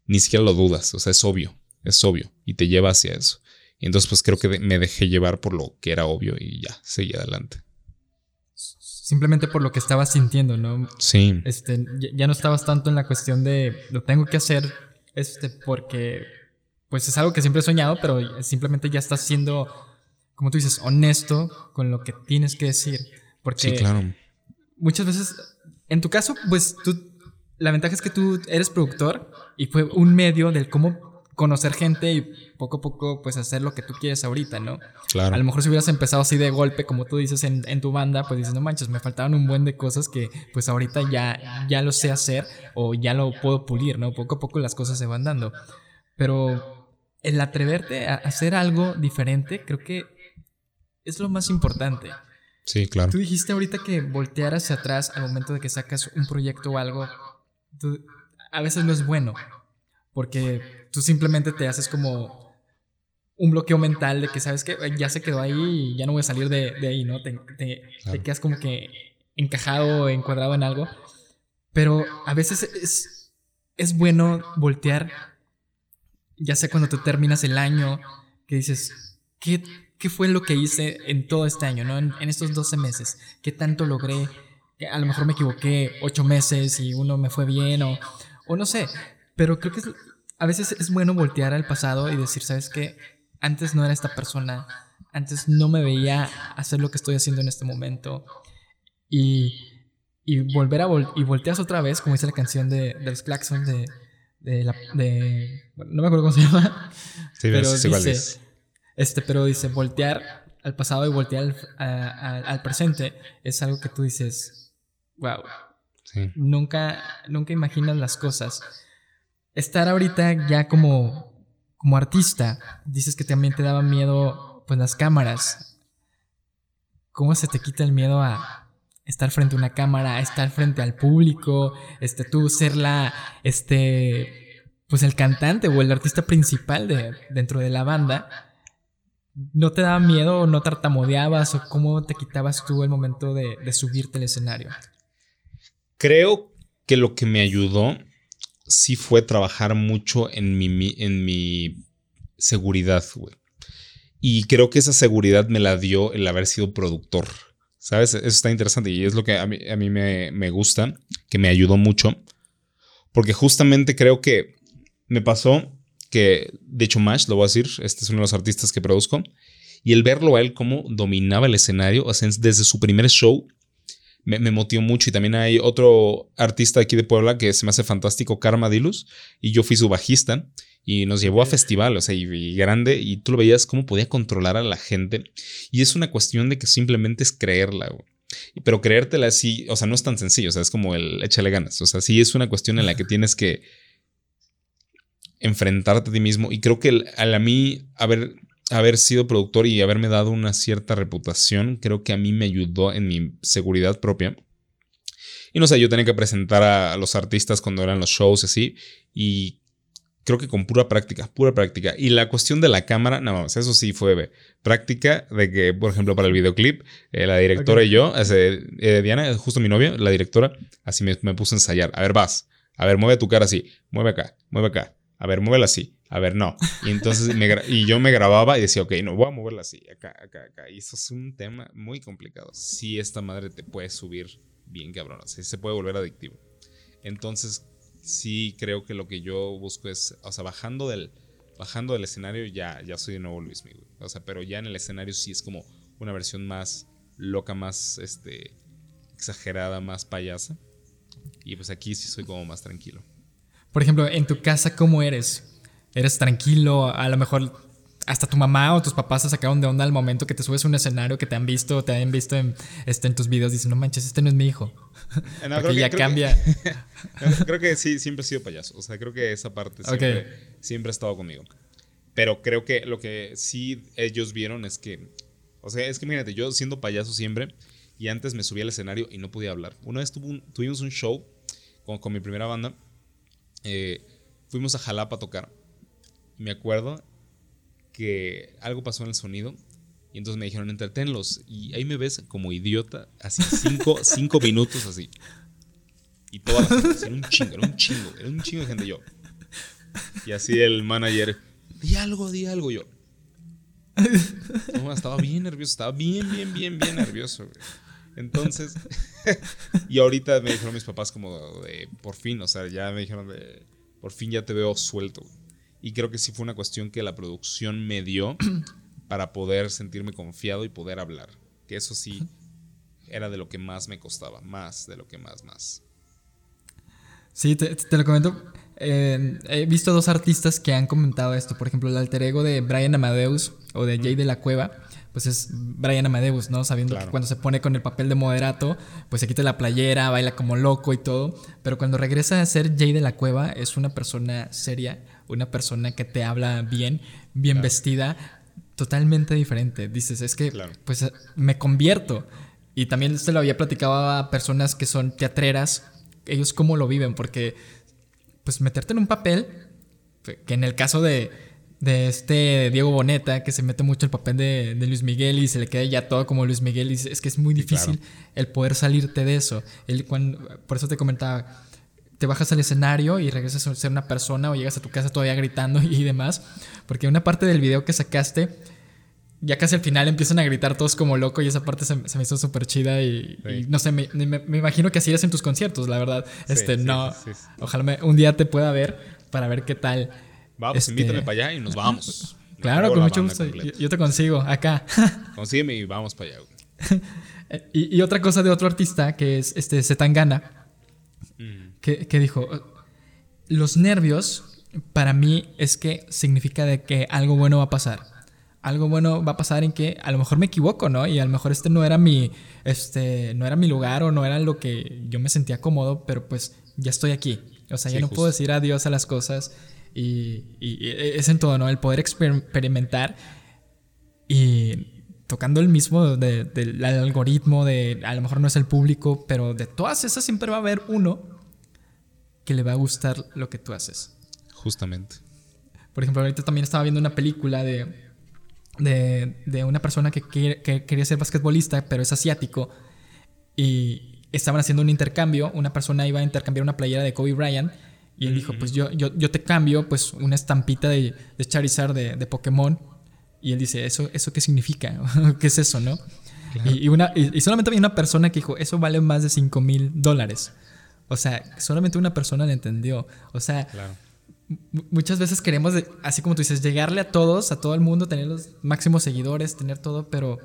ni siquiera lo dudas, o sea, es obvio, es obvio y te lleva hacia eso. Y entonces pues creo que me dejé llevar por lo que era obvio y ya, seguí adelante. Simplemente por lo que estabas sintiendo, ¿no? Sí. Este, ya no estabas tanto en la cuestión de lo tengo que hacer este, porque pues es algo que siempre he soñado, pero simplemente ya estás siendo como tú dices, honesto con lo que tienes que decir. Porque sí, claro. muchas veces, en tu caso, pues tú, la ventaja es que tú eres productor y fue un medio del cómo conocer gente y poco a poco pues hacer lo que tú quieres ahorita, ¿no? Claro. A lo mejor si hubieras empezado así de golpe, como tú dices en, en, tu banda, pues dices, no manches, me faltaban un buen de cosas que pues ahorita ya, ya lo sé hacer o ya lo puedo pulir, ¿no? Poco a poco las cosas se van dando. Pero el atreverte a hacer algo diferente, creo que es lo más importante. Sí, claro. Tú dijiste ahorita que voltear hacia atrás al momento de que sacas un proyecto o algo, a veces no es bueno, porque tú simplemente te haces como un bloqueo mental de que sabes que ya se quedó ahí y ya no voy a salir de, ahí, ¿no? Te, quedas como que encajado o encuadrado en algo. Pero a veces es, es bueno voltear, ya sea cuando tú terminas el año, que dices, ¿qué qué fue lo que hice en todo este año, ¿no? En, estos 12 meses. ¿Qué tanto logré? A lo mejor me equivoqué 8 meses y uno me fue bien o, o no sé. Pero creo que a veces es bueno voltear al pasado y decir, ¿sabes qué? Antes no era esta persona. Antes no me veía hacer lo que estoy haciendo en este momento. Y, y volver a y volteas otra vez, como dice la canción de, de los Claxons de, de, la, de no me acuerdo cómo se llama. Sí, pero dice, este, pero dice, voltear al pasado y voltear al, presente es algo que tú dices, wow. Nunca, nunca imaginas las cosas. Estar ahorita ya como, como artista, dices que también te daba miedo pues las cámaras. ¿Cómo se te quita el miedo a estar frente a una cámara, a estar frente al público, este, tú ser la, este, pues el cantante o el artista principal de, dentro de la banda? ¿No te daba miedo o no tartamudeabas o cómo te quitabas tú el momento de, subirte al escenario? Creo que lo que me ayudó sí fue trabajar mucho en mi, en mi seguridad, güey. Y creo que esa seguridad me la dio el haber sido productor. ¿Sabes? Eso está interesante y es lo que a mí, a mí me, me gusta, que me ayudó mucho. Porque justamente creo que me pasó que de hecho Mash, lo voy a decir, este es uno de los artistas que produzco, y el verlo a él cómo dominaba el escenario, desde su primer show, me, me, motivó mucho. Y también hay otro artista aquí de Puebla que se me hace fantástico, Karma Dilus, y yo fui su bajista. Y nos llevó a festival, o sea, y, grande, y tú lo veías cómo podía controlar a la gente. Y es una cuestión de que simplemente es creerla, güey. Pero creértela así, o sea, no es tan sencillo, o sea, es como el échale ganas. O sea, sí es una cuestión en la que tienes que enfrentarte a ti mismo. Y creo que al a mí haber, haber sido productor y haberme dado una cierta reputación, creo que a mí me ayudó en mi seguridad propia. Y no sé, yo tenía que presentar a los artistas cuando eran los shows así. Y creo que con pura práctica, pura práctica. Y la cuestión de la cámara, no, eso sí fue práctica de que, por ejemplo, para el videoclip, eh, la directora y yo, eh, Diana, justo mi novia, la directora, así me, me puse a ensayar. A ver, vas. A ver, mueve tu cara así. Mueve acá, mueve acá. A ver, muévela así. A ver, no. Y entonces y yo me grababa y decía, ok, no, voy a moverla así, acá, acá, acá. Y eso es un tema muy complicado. Si esta madre te puede subir bien cabrón, así se puede volver adictivo. Entonces, sí creo que lo que yo busco es, o sea, bajando del, bajando del escenario ya, ya soy de nuevo Luis Miguel. O sea, pero ya en el escenario sí es como una versión más loca, más este, exagerada, más payasa. Y pues aquí sí soy como más tranquilo. Por ejemplo, en tu casa, ¿cómo eres? ¿Eres tranquilo? A lo mejor hasta tu mamá o tus papás se sacaron de onda al momento que te subes a un escenario que te han visto, te han visto en, este, en tus videos, dicen, no manches, este no es mi hijo. No, creo ya cambia. creo que sí, siempre he sido payaso. O sea, creo que esa parte siempre, siempre ha estado conmigo. Pero creo que lo que sí ellos vieron es que, o sea, es que imagínate, yo siendo payaso siempre, y antes me subía al escenario y no podía hablar. Una vez tuvimos un show con, con mi primera banda, eh, fuimos a Jalapa a tocar. Me acuerdo que algo pasó en el sonido y entonces me dijeron, entretenlos. Y ahí me ves como idiota, así cinco, cinco minutos así. Y toda la gente, era un chingo, era un chingo, era un chingo de gente yo. Y así el manager, di algo, di algo yo. estaba bien nervioso, estaba bien, bien, bien, bien nervioso. Entonces, y ahorita me dijeron mis papás como de, por fin, o sea, ya me dijeron de, por fin ya te veo suelto. Y creo que sí fue una cuestión que la producción me dio para poder sentirme confiado y poder hablar. Que eso sí era de lo que más me costaba, más de lo que más, más. Sí, te, lo comento. Eh, he visto dos artistas que han comentado esto. Por ejemplo, el alter ego de Brian Amadeus o de Jay de la Cueva. Pues es Brian Amadeus, ¿no? Sabiendo que cuando se pone con el papel de moderato, pues se quita la playera, baila como loco y todo. Pero cuando regresa a ser Jay de la Cueva, es una persona seria, una persona que te habla bien, bien vestida, totalmente diferente. Dices, es que pues me convierto. Y también se lo había platicado a personas que son teatreras, ellos cómo lo viven, porque pues meterte en un papel, que en el caso de, de este Diego Boneta, que se mete mucho el papel de, de, Luis Miguel y se le queda ya todo como Luis Miguel, y es que es muy difícil el poder salirte de eso. Él, cuando, por eso te comentaba, te bajas al escenario y regresas a ser una persona o llegas a tu casa todavía gritando y demás. Porque una parte del video que sacaste, ya casi al final empiezan a gritar todos como loco y esa parte se, me hizo súper chida y, no sé, me, me, imagino que así eres en tus conciertos, la verdad. este, no, ojalá un día te pueda ver para ver qué tal. Vamos, este, invítame para allá y nos vamos. claro, con mucho gusto. Yo, te consigo acá. Consígueme y vamos para allá. y, y, otra cosa de otro artista que es este Zetangana que, dijo, los nervios para mí es que significa de que algo bueno va a pasar. Algo bueno va a pasar en que a lo mejor me equivoco, ¿no? Y a lo mejor este no era mi, este, no era mi lugar o no era lo que yo me sentía cómodo, pero pues ya estoy aquí. O sea, ya no puedo decir adiós a las cosas y, es en todo, ¿no? El poder experimentar y tocando el mismo del algoritmo, de a lo mejor no es el público, pero de todas esas siempre va a haber uno que le va a gustar lo que tú haces. Justamente. Por ejemplo, ahorita también estaba viendo una película de, de, una persona que, quería ser basquetbolista, pero es asiático. Y estaban haciendo un intercambio. Una persona iba a intercambiar una playera de Kobe Bryant. Y él dijo, pues yo, yo, yo te cambio pues una estampita de, de Charizard de, Pokémon. Y él dice, ¿eso, eso qué significa? ¿Qué es eso, no? Y, una, y, solamente había una persona que dijo, eso vale más de 5 mil dólares. O sea, solamente una persona le entendió. O sea, muchas veces queremos, así como tú dices, llegarle a todos, a todo el mundo, tener los máximos seguidores, tener todo, pero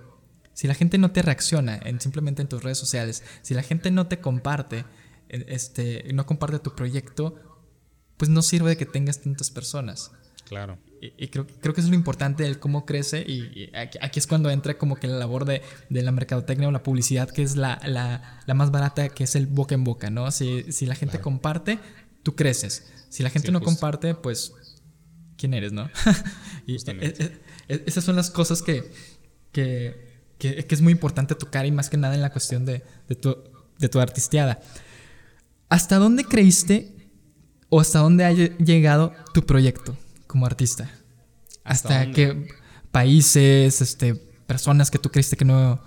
si la gente no te reacciona en, simplemente en tus redes sociales, si la gente no te comparte, este, no comparte tu proyecto, pues no sirve de que tengas tantas personas. Claro. Y, creo, creo, que es lo importante el cómo crece y, aquí, es cuando entra como que la labor de, de la mercadotecnia o la publicidad, que es la, la, la, más barata, que es el boca en boca, ¿no? Si, si la gente comparte, tú creces. Si la gente no comparte, pues, ¿quién eres, no? y esas son las cosas que, que, que, es muy importante tocar y más que nada en la cuestión de, de, tu, de tu artisteada. ¿Hasta dónde creíste o hasta dónde ha llegado tu proyecto? como artista? ¿Hasta, qué países, este, personas que tú creíste que no,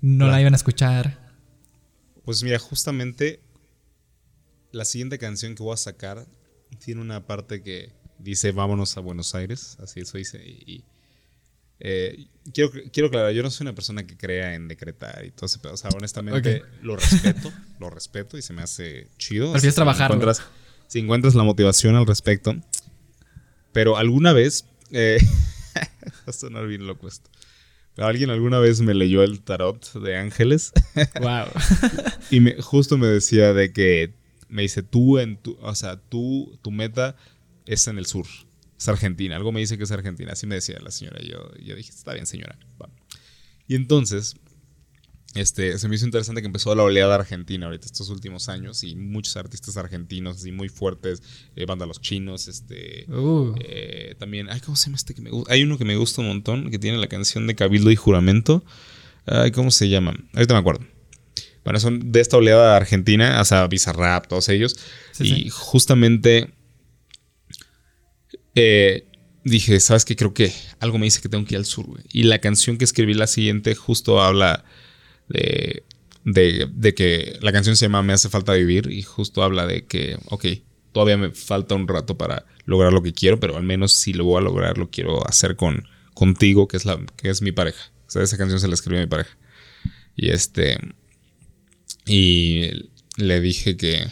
no la iban a escuchar? Pues mira, justamente la siguiente canción que voy a sacar tiene una parte que dice vámonos a Buenos Aires, así eso dice. Y, eh, quiero, quiero aclarar, yo no soy una persona que crea en decretar y todo ese pedo. O sea, honestamente lo respeto, lo respeto y se me hace chido. Prefieres trabajar. Si encuentras la motivación al respecto, pero alguna vez, eh, va a sonar bien loco esto. Pero alguien alguna vez me leyó el tarot de ángeles. Wow. y me, justo me decía de que me dice, tú en tu, o sea, tú, tu meta es en el sur. Es Argentina. Algo me dice que es Argentina. Así me decía la señora. Yo, yo dije, está bien, señora. Y entonces este, se me hizo interesante que empezó la oleada argentina ahorita estos últimos años y muchos artistas argentinos así muy fuertes, eh, banda Los Chinos, este, uh. eh, también, ay, ¿cómo se llama este que me gusta? Hay uno que me gusta un montón, que tiene la canción de Cabildo y Juramento, ay, ¿cómo se llama? Ahorita me acuerdo. Bueno, son de esta oleada argentina, o sea, Bizarrap, todos ellos, y justamente eh, dije, ¿sabes qué? Creo que algo me dice que tengo que ir al sur, Y la canción que escribí la siguiente justo habla de, de, que la canción se llama Me hace falta vivir y justo habla de que, ok, todavía me falta un rato para lograr lo que quiero, pero al menos si lo voy a lograr, lo quiero hacer con contigo, que es, la, que es mi pareja. O sea, esa canción se la escribió a mi pareja. Y este. Y le dije que,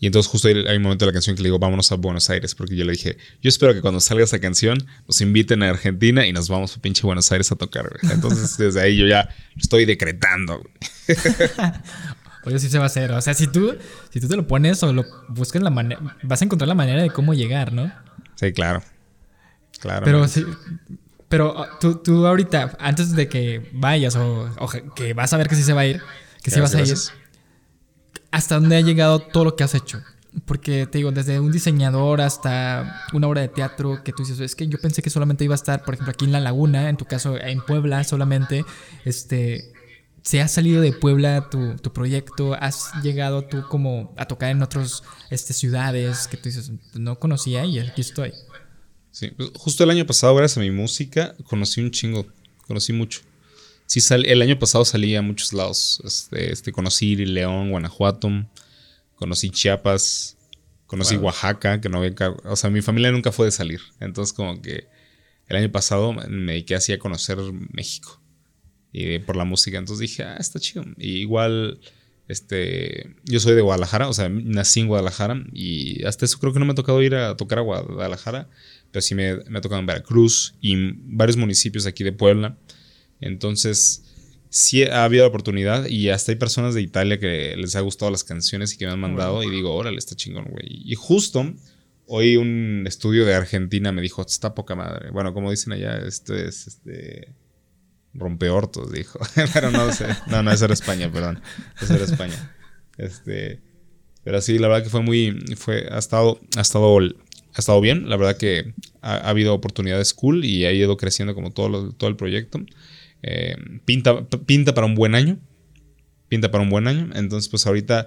y entonces justo hay un momento de la canción que le digo, vámonos a Buenos Aires, porque yo le dije, yo espero que cuando salga esa canción nos inviten a Argentina y nos vamos a pinche Buenos Aires a tocar. Entonces desde ahí yo ya estoy decretando. Oye, sí se va a hacer. O sea, si tú, si tú te lo pones o lo buscas la manera, vas a encontrar la manera de cómo llegar, ¿no? Sí, claro. Claro. Pero sí, pero ah, tú, tú ahorita, antes de que vayas o, que vas a ver que sí se va a ir, que sí vas a ir hasta dónde ha llegado todo lo que has hecho. Porque te digo, desde un diseñador hasta una obra de teatro que tú dices, es que yo pensé que solamente iba a estar, por ejemplo, aquí en La Laguna, en tu caso en Puebla solamente, este, se ha salido de Puebla tu, tu, proyecto, has llegado tú como a tocar en otras este, ciudades que tú dices, no conocía y aquí estoy. Sí, pues, justo el año pasado, gracias a mi música, conocí un chingo, conocí mucho. Sí, el año pasado salí a muchos lados. Este, este, conocí León, Guanajuato, conocí Chiapas, conocí Oaxaca, que no había... O sea, mi familia nunca fue de salir. Entonces como que el año pasado me dediqué así a conocer México. Y por la música. Entonces dije, ah, está chido. Y igual, este, yo soy de Guadalajara, o sea, nací en Guadalajara. Y hasta eso creo que no me ha tocado ir a tocar a Guadalajara. Pero sí me, me ha tocado en Veracruz y varios municipios aquí de Puebla. Entonces, sí ha habido oportunidad y hasta hay personas de Italia que les ha gustado las canciones y que me han mandado y digo, órale, está chingón, güey. Y justo hoy un estudio de Argentina me dijo, está poca madre. Bueno, como dicen allá, esto es este rompeortos, dijo. pero no sé, no, no, es era España, perdón. Es era España. Este, pero sí, la verdad que fue muy, fue, ha estado, ha estado, ha estado bien. La verdad que ha, habido oportunidades cool y ha ido creciendo como todo, todo el proyecto. Eh, pinta, pinta para un buen año. Pinta para un buen año. Entonces, pues ahorita,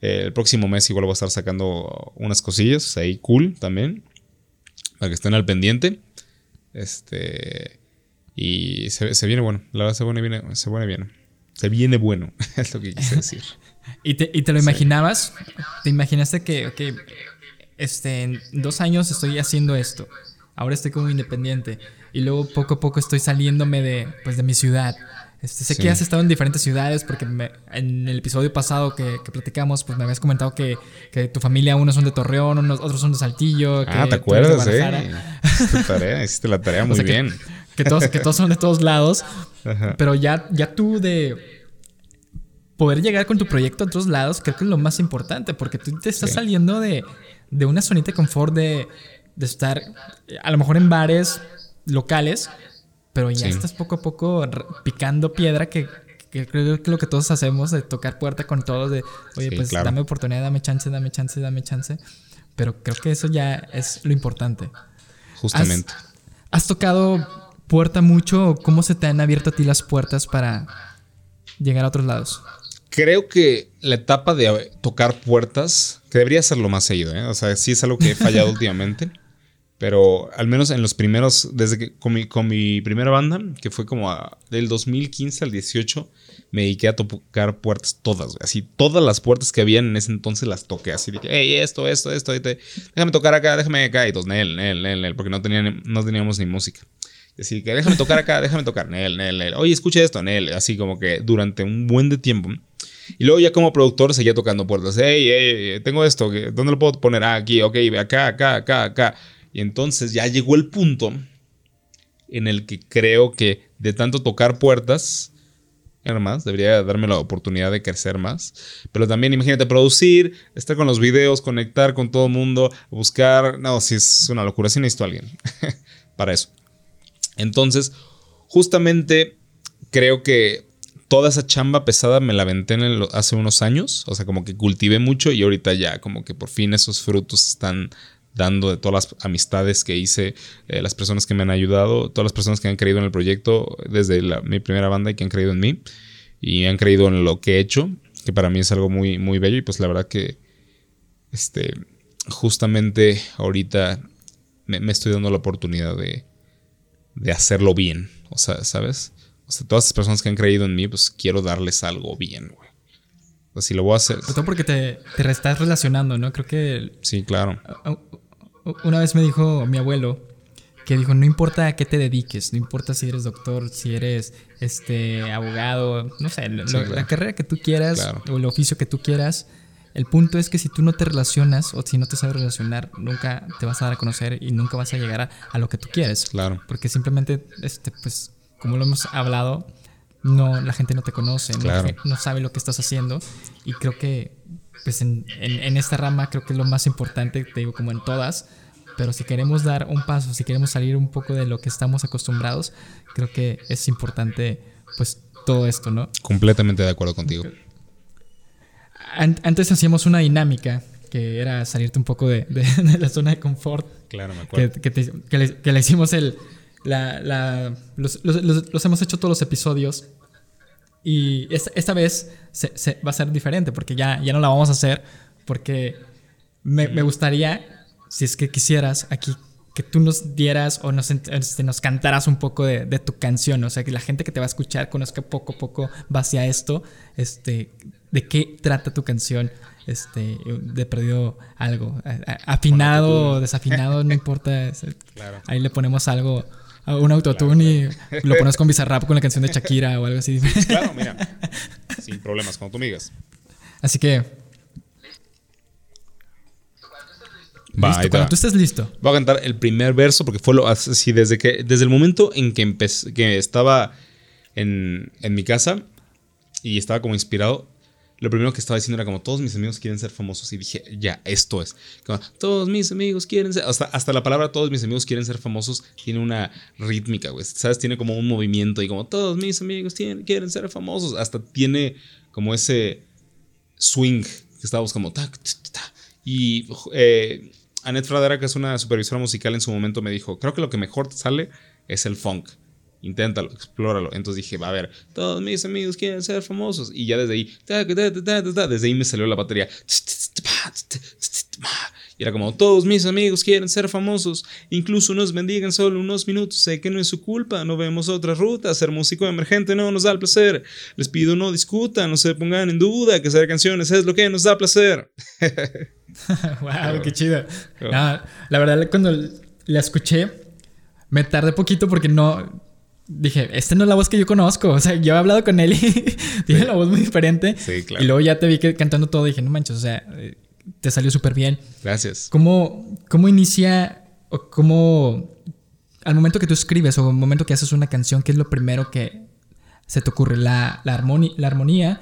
eh, el próximo mes igual voy a estar sacando unas cosillas ahí cool también. Para que estén al pendiente. Este. Y se, viene bueno. La verdad se viene, viene, se viene bien. Se viene bueno. es lo que quise decir. ¿Y, te, ¿Y te, lo imaginabas? ¿Te imaginaste que, ok, este, en dos años estoy haciendo esto? Ahora estoy como independiente y luego poco a poco estoy saliéndome de, pues, de mi ciudad. Este, sé que has estado en diferentes ciudades porque en el episodio pasado que, platicamos, pues me habías comentado que, que, tu familia, unos son de Torreón, unos, otros son de Saltillo. Ah, ¿te acuerdas? Eh? Hiciste, tarea, hiciste la tarea muy bien. que todos, que todos son de todos lados. Pero ya, ya tú de poder llegar con tu proyecto a otros lados, creo que es lo más importante, porque tú te estás saliendo de, de, una zonita de confort de, de, estar a lo mejor en bares locales, pero ya estás poco a poco picando piedra que, que creo que lo que todos hacemos de tocar puerta con todos, de, oye, pues dame oportunidad, dame chance, dame chance, dame chance. Pero creo que eso ya es lo importante. Justamente. ¿Has, tocado puerta mucho o cómo se te han abierto a ti las puertas para llegar a otros lados? Creo que la etapa de tocar puertas, que debería lo más seguido, ¿eh? o sea, sí es algo que he fallado últimamente. Pero al menos en los primeros, desde que con mi, con mi primera banda, que fue como del 2015 al 18, me dediqué a tocar puertas todas, Así, todas las puertas que habían en ese entonces las toqué. Así de que, hey, esto, esto, esto, déjame tocar acá, déjame acá. Y todos, Nel, Nel, Nel, Nel, porque no, no teníamos ni música. Así que déjame tocar acá, déjame tocar, Nel, Nel, Nel. Oye, escucha esto, Nel. Así como que durante un buen de tiempo. Y luego ya como productor seguía tocando puertas. Hey, hey, tengo esto, ¿dónde lo puedo poner? Ah, aquí, ok, acá, acá, acá, acá. Y entonces ya llegó el punto en el que creo que de tanto tocar puertas, más, debería darme la oportunidad de crecer más. Pero también imagínate producir, estar con los videos, conectar con todo el mundo, buscar. No, si es una locura, si necesito a alguien para eso. Entonces, justamente creo que toda esa chamba pesada me la aventé en hace unos años. O sea, como que cultivé mucho y ahorita ya, como que por fin esos frutos están dando de todas las amistades que hice, eh, las personas que me han ayudado, todas las personas que han creído en el proyecto desde mi primera banda y que han creído en mí y han creído en lo que he hecho, que para mí es algo muy, muy bello y pues la verdad que este, justamente ahorita me, estoy dando la oportunidad de, de hacerlo bien, o sea, ¿sabes? O sea, todas las personas que han creído en mí, pues quiero darles algo bien, güey. Así lo voy a hacer. todo porque te, te estás relacionando, ¿no? Creo que... Sí, claro. Una vez me dijo mi abuelo que dijo, no importa a qué te dediques, no importa si eres doctor, si eres este abogado, no sé, la carrera que tú quieras o el oficio que tú quieras, el punto es que si tú no te relacionas o si no te sabes relacionar, nunca te vas a dar a conocer y nunca vas a llegar a, lo que tú quieres. Claro. Porque simplemente, este, pues, como lo hemos hablado, no, la gente no te conoce, no, sabe lo que estás haciendo. Y creo que pues en, esta rama creo que es lo más importante, te digo, como en todas. Pero si queremos dar un paso, si queremos salir un poco de lo que estamos acostumbrados, creo que es importante, pues, todo esto, ¿no? Completamente de acuerdo contigo. Antes hacíamos una dinámica que era salirte un poco de, la zona de confort. Claro, me acuerdo. Que, le, hicimos el. los, hemos hecho todos los episodios y esta, vez se, va a ser diferente porque ya, ya no la vamos a hacer porque me, gustaría, si es que quisieras aquí, que tú nos dieras o nos, este, nos cantaras un poco de, tu canción, o sea, que la gente que te va a escuchar conozca poco a poco va hacia esto, este, de qué trata tu canción, este, de perdido algo, afinado o desafinado, no importa, ahí le ponemos algo un autotune y lo pones con Bizarrap con la canción de Shakira o algo así. claro, mira. Sin problemas, como tú me Así que. Va, listo, cuando tú estés listo. Voy a cantar el primer verso porque fue lo así desde que desde el momento en que empecé, que estaba en, en mi casa y estaba como inspirado lo primero que estaba diciendo era como todos mis amigos quieren ser famosos y dije, ya, esto es. Como, todos mis amigos quieren ser, hasta, hasta la palabra todos mis amigos quieren ser famosos tiene una rítmica, güey, ¿sabes? Tiene como un movimiento y como todos mis amigos quieren ser famosos, hasta tiene como ese swing que estábamos como... Ta, y eh, Annette Fradera, que es una supervisora musical en su momento, me dijo, creo que lo que mejor sale es el funk. Inténtalo, explóralo. Entonces dije, va a ver, todos mis amigos quieren ser famosos. Y ya desde ahí, desde ahí me salió la batería. Y era como, todos mis amigos quieren ser famosos. Incluso nos bendigan solo unos minutos. Sé que no es su culpa, no vemos otra ruta. Ser músico emergente no nos da el placer. Les pido no discutan, no se pongan en duda que hacer canciones es lo que nos da placer. wow, qué chido. la verdad, cuando la escuché, me tardé poquito porque no dije, esta no es la voz que yo conozco. O sea, yo he hablado con él y tiene la voz muy diferente. Sí, claro. Y luego ya te vi que cantando todo. Dije, no manches, o sea, te salió súper bien. Gracias. ¿Cómo, cómo inicia o cómo al momento que tú escribes o al momento que haces una canción, ¿qué es lo primero que se te ocurre? ¿La, la, la armonía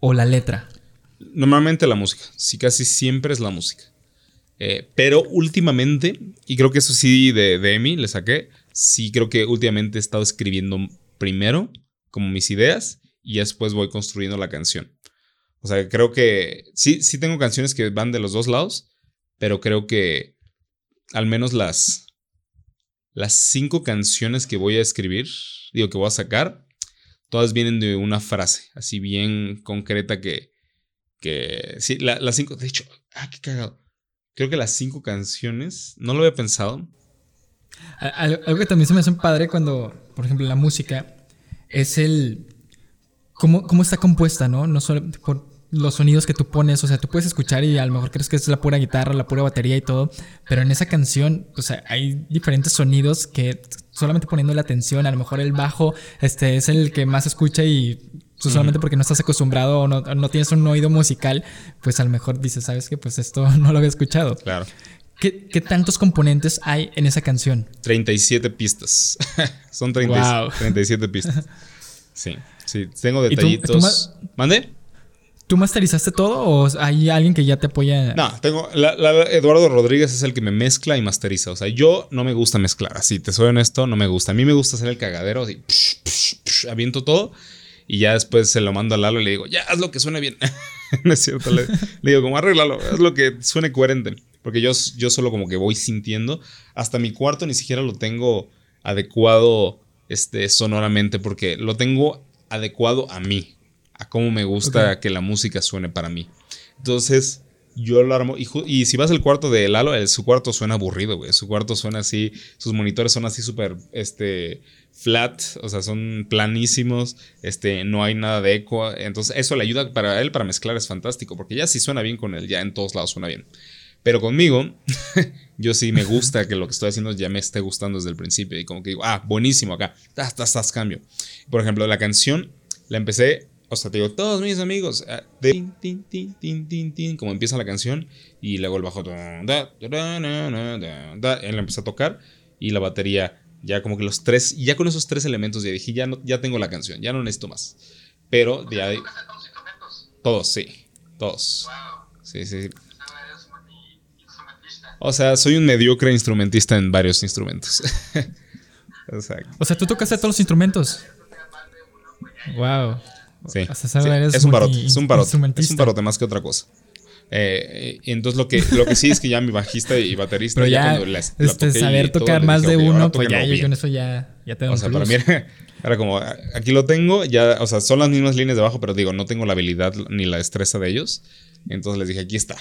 o la letra? Normalmente la música. Sí, casi siempre es la música. Eh, pero últimamente, y creo que eso sí de, de Emi le saqué, sí creo que últimamente he estado escribiendo primero como mis ideas y después voy construyendo la canción. O sea, creo que sí, sí tengo canciones que van de los dos lados, pero creo que al menos las, las cinco canciones que voy a escribir, digo que voy a sacar, todas vienen de una frase, así bien concreta que, que sí, las cinco, de hecho, ah, qué cagado. Creo que las cinco canciones, no lo había pensado. Algo que también se me hace un padre cuando, por ejemplo, la música es el cómo, cómo está compuesta, ¿no? No solo por los sonidos que tú pones, o sea, tú puedes escuchar y a lo mejor crees que es la pura guitarra, la pura batería y todo, pero en esa canción, o sea, hay diferentes sonidos que solamente poniendo la atención, a lo mejor el bajo este es el que más escucha y Tú solamente porque no estás acostumbrado o no, tienes un oído musical, pues a lo mejor dices, ¿sabes qué? Pues esto no lo había escuchado. Claro. ¿Qué, tantos componentes hay en esa canción? 37 pistas. Son 37 pistas. Sí, sí. Tengo detallitos. ¿Mande? ¿Tú masterizaste todo o hay alguien que ya te apoya? No, tengo. Eduardo Rodríguez es el que me mezcla y masteriza. O sea, yo no me gusta mezclar. Así, te soy honesto, no me gusta. A mí me gusta hacer el cagadero, así, aviento todo y ya después se lo mando a Lalo y le digo, ya, haz lo que suene bien. no es cierto. Le, digo, como arreglalo, haz lo que suene coherente. Porque yo, yo solo como que voy sintiendo. Hasta mi cuarto ni siquiera lo tengo adecuado este, sonoramente porque lo tengo adecuado a mí. A cómo me gusta que la música suene para mí. Entonces, yo lo armo. Y, si vas al cuarto de Lalo, su cuarto suena aburrido, güey. Su cuarto suena así. Sus monitores son así súper. Este flat, o sea, son planísimos, este, no hay nada de eco, entonces eso le ayuda para él para mezclar, es fantástico, porque ya si suena bien con él, ya en todos lados suena bien. Pero conmigo, yo sí me gusta que lo que estoy haciendo ya me esté gustando desde el principio y como que digo, ah, buenísimo acá, hasta, hasta, cambio. Por ejemplo, la canción la empecé, o sea, te digo, todos mis amigos, ah, de tin, tin, tin, tin, tin, como empieza la canción y luego el bajo, da, da, da, él empezó a tocar y la batería ya como que los tres, ya con esos tres elementos ya dije, ya, no, ya tengo la canción, ya no necesito más. Pero de ahí... Todos, sí. Todos. Sí, sí. O sea, soy un mediocre instrumentista en varios instrumentos. o sea, tú tocaste todos los instrumentos. Wow. Sí. Es un barote, es un barote. Es un barote más que otra cosa. Eh, entonces lo que, lo que sí es que ya mi bajista y baterista. Pero ya, este, saber tocar más de uno, pues ya yo con eso ya, ya tengo O sea, para mí era, como, aquí lo tengo, ya, o sea, son las mismas líneas de bajo, pero digo, no tengo la habilidad ni la destreza de ellos. Entonces les dije, aquí está.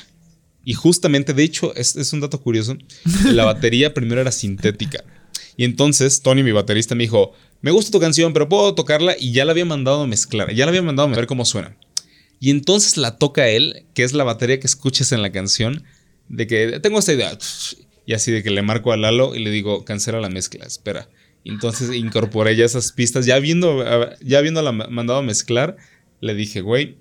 Y justamente, de hecho, es, es un dato curioso, la batería primero era sintética. Y entonces Tony, mi baterista, me dijo, me gusta tu canción, pero puedo tocarla y ya la había mandado a mezclar, ya la había mandado a ver cómo suena. Y entonces la toca él, que es la batería que escuches en la canción, de que tengo esta idea. Y así de que le marco a Lalo y le digo, cancela la mezcla, espera. entonces incorporé ya esas pistas. Ya viendo, ya viéndola mandado a mezclar, le dije, güey,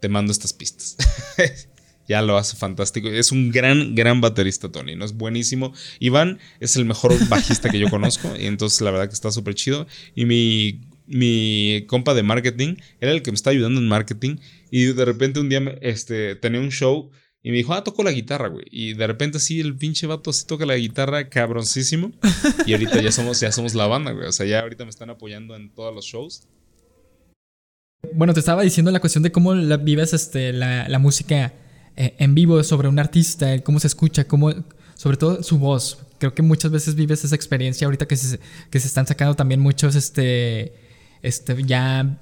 te mando estas pistas. ya lo hace fantástico. Es un gran, gran baterista, Tony. ¿no? Es buenísimo. Iván es el mejor bajista que yo conozco. Y entonces la verdad que está súper chido. Y mi mi compa de marketing era el que me está ayudando en marketing. Y de repente un día este, tenía un show y me dijo, ah, toco la guitarra, güey. Y de repente sí, el pinche vato sí toca la guitarra cabroncísimo. Y ahorita ya somos, ya somos la banda, güey. O sea, ya ahorita me están apoyando en todos los shows. Bueno, te estaba diciendo la cuestión de cómo vives este, la, música eh, en vivo sobre un artista, cómo se escucha, cómo, sobre todo su voz. Creo que muchas veces vives esa experiencia ahorita que se, que se están sacando también muchos, este, este, ya,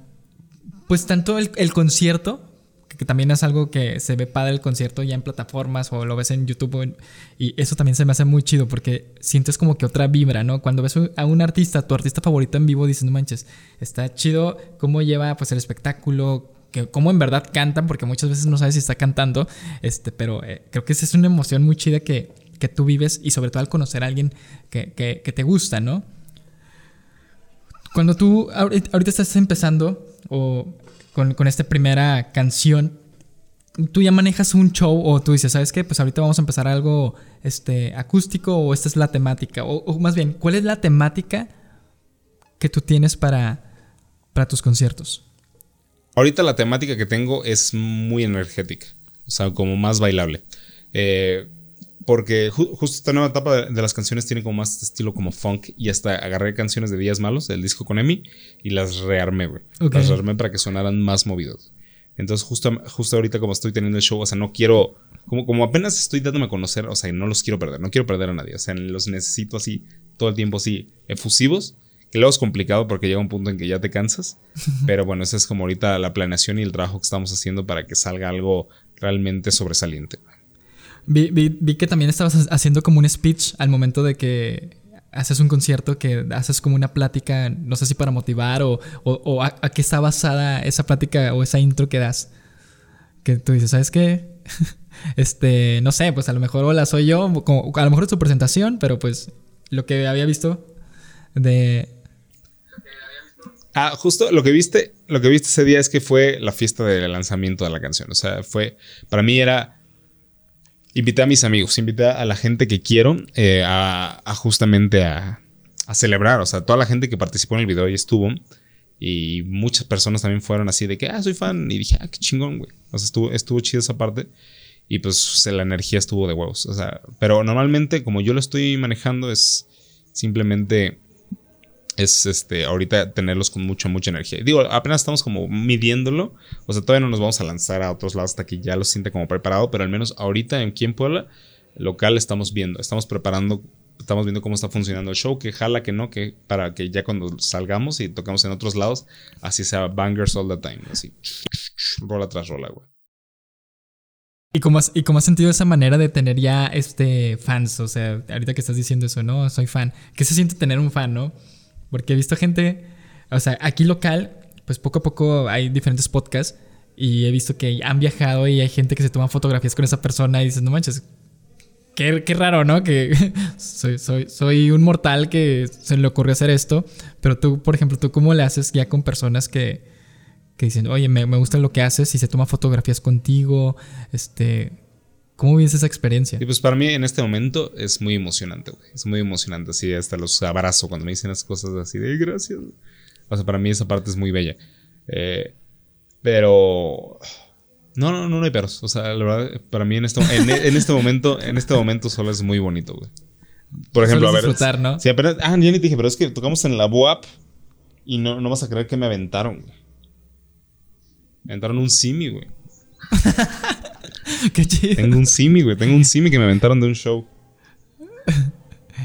pues tanto el, concierto, que, también es algo que se ve padre el concierto ya en plataformas o lo ves en YouTube y eso también se me hace muy chido porque sientes como que otra vibra, ¿no? Cuando ves a un artista, tu artista favorito en vivo, dices, no manches, está chido cómo lleva pues el espectáculo, que cómo en verdad cantan, porque muchas veces no sabes si está cantando, este, pero eh, creo que esa es una emoción muy chida que, que tú vives y sobre todo al conocer a alguien que, que, te gusta, ¿no? Cuando tú ahorita estás empezando o con, esta primera canción, tú ya manejas un show o tú dices, ¿sabes qué? Pues ahorita vamos a empezar algo este, acústico o esta es la temática. O, más bien, ¿cuál es la temática que tú tienes para, para tus conciertos? Ahorita la temática que tengo es muy energética, o sea, como más bailable. Eh, porque justo esta nueva etapa de, las canciones tiene como más estilo como funk y hasta agarré canciones de Días Malos del disco con Emi y las rearmé, güey. Las rearmé para que sonaran más movidos. Entonces justo, justo ahorita como estoy teniendo el show, o sea, no quiero, como, como apenas estoy dándome a conocer, o sea, no los quiero perder, no quiero perder a nadie, o sea, los necesito así todo el tiempo así efusivos que luego es complicado porque llega un punto en que ya te cansas. Pero bueno, esa es como ahorita la planeación y el trabajo que estamos haciendo para que salga algo realmente sobresaliente. Vi, que también estabas haciendo como un speech al momento de que haces un concierto, que haces como una plática, no sé si para motivar o, o, a, qué está basada esa plática o esa intro que das. Que tú dices, ¿sabes qué? este, no sé, pues a lo mejor hola soy yo, como, a lo mejor es tu presentación, pero pues lo que había visto de, Ah, justo lo que viste, lo que viste ese día es que fue la fiesta del lanzamiento de la canción. O sea, fue, para mí era, invité a mis amigos, invité a la gente que quiero eh, a, justamente a, celebrar. O sea, toda la gente que participó en el video y estuvo. Y muchas personas también fueron así de que, ah, soy fan. Y dije, ah, qué chingón, güey. O sea, estuvo, estuvo chido esa parte. Y pues la energía estuvo de huevos. O sea, pero normalmente como yo lo estoy manejando es simplemente es este ahorita tenerlos con mucha, mucha energía. Digo, apenas estamos como midiéndolo. O sea, todavía no nos vamos a lanzar a otros lados hasta que ya lo sienta como preparado. Pero al menos ahorita en en Puebla, local estamos viendo. Estamos preparando. Estamos viendo cómo está funcionando el show. Que jala, que no. Que para que ya cuando salgamos y tocamos en otros lados, así sea bangers all the time. Así. Rola tras rola, güey. ¿Y cómo, has, ¿Y cómo has sentido esa manera de tener ya este fans? O sea, ahorita que estás diciendo eso, ¿no? Soy fan. ¿Qué se siente tener un fan, no? Porque he visto gente, o sea, aquí local, pues poco a poco hay diferentes podcasts y he visto que han viajado y hay gente que se toma fotografías con esa persona y dices, no manches, qué, qué raro, ¿no? Que soy, soy, soy un mortal que se le ocurrió hacer esto, pero tú, por ejemplo, tú cómo le haces ya con personas que, que dicen, oye, me, me gusta lo que haces y se toma fotografías contigo, este... ¿Cómo vives esa experiencia? Y pues para mí en este momento es muy emocionante, güey. Es muy emocionante, así hasta los abrazo cuando me dicen las cosas así de gracias. O sea, para mí esa parte es muy bella. Eh, pero... No, no, no, no hay perros. O sea, la verdad, para mí en, esto, en, este momento, en este momento solo es muy bonito, güey. Por ejemplo, a ver. Disfrutar, ¿no? Sí, apenas, ah, ya ni te dije, pero es que tocamos en la BUAP y no, no vas a creer que me aventaron, güey. Me aventaron un simi, güey. Qué chido. Tengo un simi, güey. Tengo un simi que me aventaron de un show.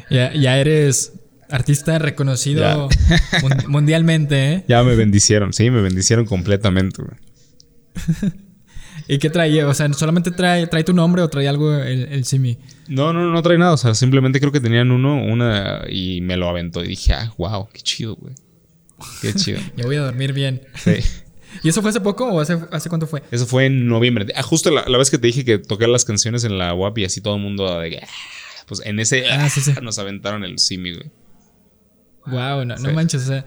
ya, ya eres artista reconocido mundialmente, ¿eh? Ya me bendicieron, sí, me bendicieron completamente, güey. ¿Y qué trae? O sea, ¿solamente trae, trae tu nombre o trae algo el, el, Simi? No, no, no trae nada. O sea, simplemente creo que tenían uno, una, y me lo aventó. Y dije, ah, wow, qué chido, güey. Qué chido. ya voy a dormir bien. Sí. ¿Y eso fue hace poco o hace, hace cuánto fue? Eso fue en noviembre. Ah, justo la, vez que te dije que toqué las canciones en la WAP y así todo el mundo de ah", pues en ese ah, nos aventaron el simi, güey. Wow, no, no manches, o sea,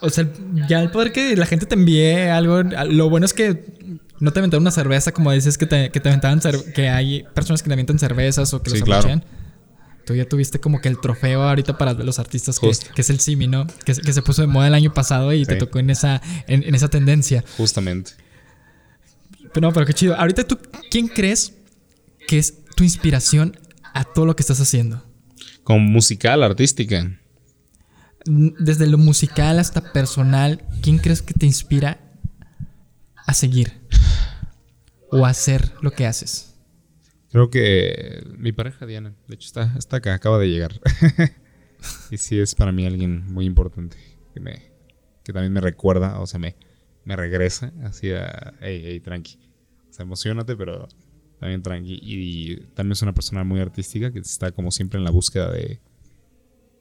o sea, ya el poder que la gente te envíe algo, lo bueno es que no te aventaron una cerveza como dices que te, que te aventaban, que hay personas que te avientan cervezas o que los claro. Tú ya tuviste como que el trofeo ahorita para los artistas, que, es el Simi, ¿no? Que, se puso de moda el año pasado y te tocó en esa, en, esa tendencia. Justamente. Pero no, pero qué chido. Ahorita tú, ¿quién crees que es tu inspiración a todo lo que estás haciendo? Como musical, artística. Desde lo musical hasta personal, ¿quién crees que te inspira a seguir? O a hacer lo que haces? Creo que mi pareja Diana, de hecho está, está acá, acaba de llegar. y sí es para mí alguien muy importante que me que también me recuerda, o sea, me, me regresa hacia, hey, hey, tranqui. O sea, emocionate, pero también tranqui. Y, también es una persona muy artística que está como siempre en la búsqueda de,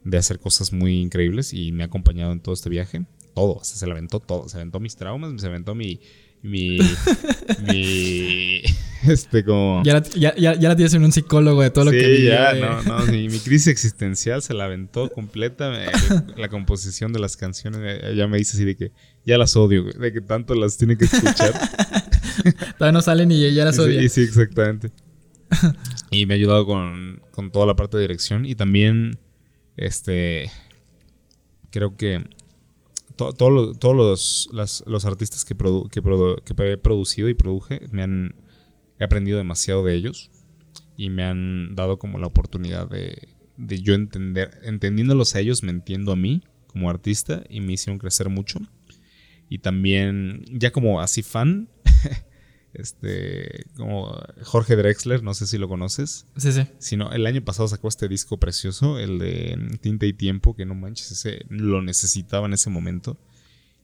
de hacer cosas muy increíbles y me ha acompañado en todo este viaje. Todo, o sea, se le aventó todo. Se aventó mis traumas, se aventó mi, mi, mi, este como... Ya la, ya, ya, la tienes en un psicólogo de todo lo que Sí, ya, no, no, mi, crisis existencial se la aventó completa, la composición de las canciones, ya me dice así de que ya las odio, de que tanto las tiene que escuchar. Todavía no salen y ya las odia. Sí, sí, exactamente. y me ha ayudado con, con toda la parte de dirección y también, este, creo que to- todo lo- todos los, los artistas que, produ- que, produ- que he producido y produje, me han, he aprendido demasiado de ellos y me han dado como la oportunidad de, de yo entender, entendiéndolos a ellos, me entiendo a mí como artista y me hicieron crecer mucho. Y también, ya como así fan, este, como Jorge Drexler, no sé si lo conoces. Sí, sí. Sino el año pasado sacó este disco precioso, el de Tinta y Tiempo, que no manches, ese lo necesitaba en ese momento.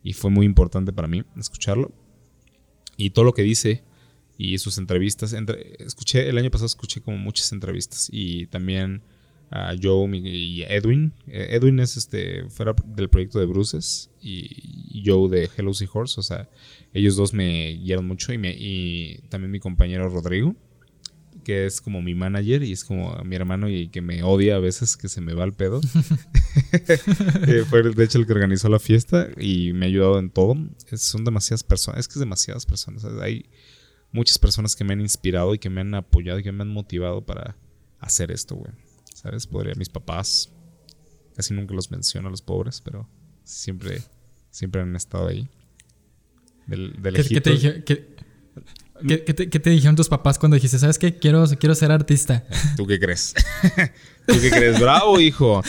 Y fue muy importante para mí escucharlo. Y todo lo que dice y sus entrevistas. entre- escuché, el año pasado escuché como muchas entrevistas. Y también a Joe y Edwin. Eh, Edwin es este, fuera del proyecto de Bruces. Y, Joe de Hello Horse. O sea, ellos dos me guiaron mucho. Y, me, y también mi compañero Rodrigo que es como mi manager y es como mi hermano y que me odia a veces que se me va el pedo. Eh, fue de hecho el que organizó la fiesta y me ha ayudado en todo. Son demasiadas personas, es que es demasiadas personas. Hay muchas personas que me han inspirado y que me han apoyado y que me han motivado para hacer esto, güey. ¿Sabes? Podría mis papás, casi nunca los menciono a los pobres, pero siempre, siempre han estado ahí. Del, del ¿Qué, qué te Egipto. dije- qué- qué- qué te, qué te dijeron tus papás cuando dijiste, ¿sabes qué? Quiero, quiero ser artista. ¿Tú qué crees? ¿Tú qué crees? Bravo, hijo.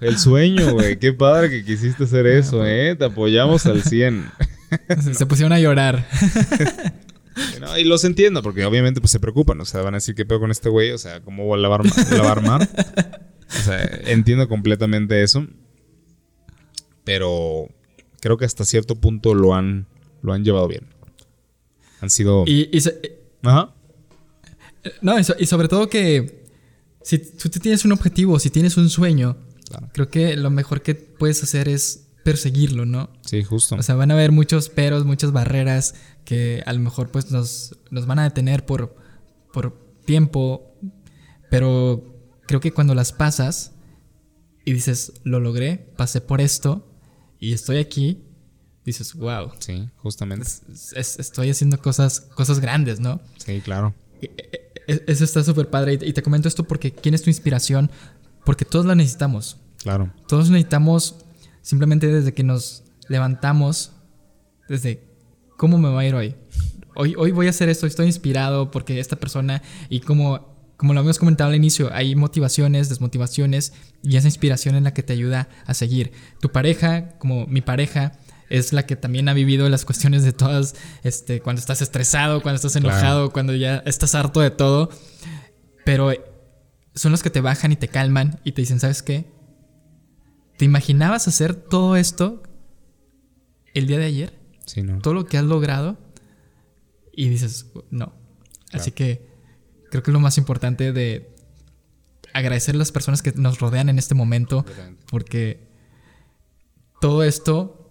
El sueño, güey. Qué padre que quisiste hacer eso, ¿eh? Te apoyamos al 100. Se- Se pusieron a llorar. No, y los entiendo, porque obviamente pues se preocupan. O sea, van a decir, ¿qué pedo con este güey? O sea, ¿cómo va a armar? la va a armar? O sea, entiendo completamente eso. Pero creo que hasta cierto punto lo han, lo han llevado bien. Han sido... Y, y se- Ajá. no, y, so- y sobre todo que si tú tienes un objetivo, si tienes un sueño, Claro. creo que lo mejor que puedes hacer es perseguirlo, ¿no? Sí, justo. O sea, van a haber muchos peros, muchas barreras que a lo mejor pues nos, nos van a detener por, por tiempo, pero creo que cuando las pasas y dices, lo logré, pasé por esto y estoy aquí, dices, wow, sí, justamente. es- es- estoy haciendo cosas, cosas grandes, ¿no? Sí, claro. E- Eso está súper padre y y te comento esto porque ¿quién es tu inspiración? Porque todos la necesitamos. Claro. Todos necesitamos simplemente desde que nos levantamos, desde cómo me va a ir hoy. Hoy, hoy voy a hacer esto, estoy inspirado porque esta persona y como, como lo habíamos comentado al inicio, hay motivaciones, desmotivaciones y esa inspiración es la que te ayuda a seguir. Tu pareja, como mi pareja, es la que también ha vivido las cuestiones de todas, este, cuando estás estresado, cuando estás enojado, cuando ya estás harto de todo, pero son los que te bajan y te calman y te dicen, ¿sabes qué? ¿Te imaginabas hacer todo esto el día de ayer? Sí, no. Todo lo que has logrado. Y dices, no. Así que creo que es lo más importante de agradecer a las personas que nos rodean en este momento. Porque todo esto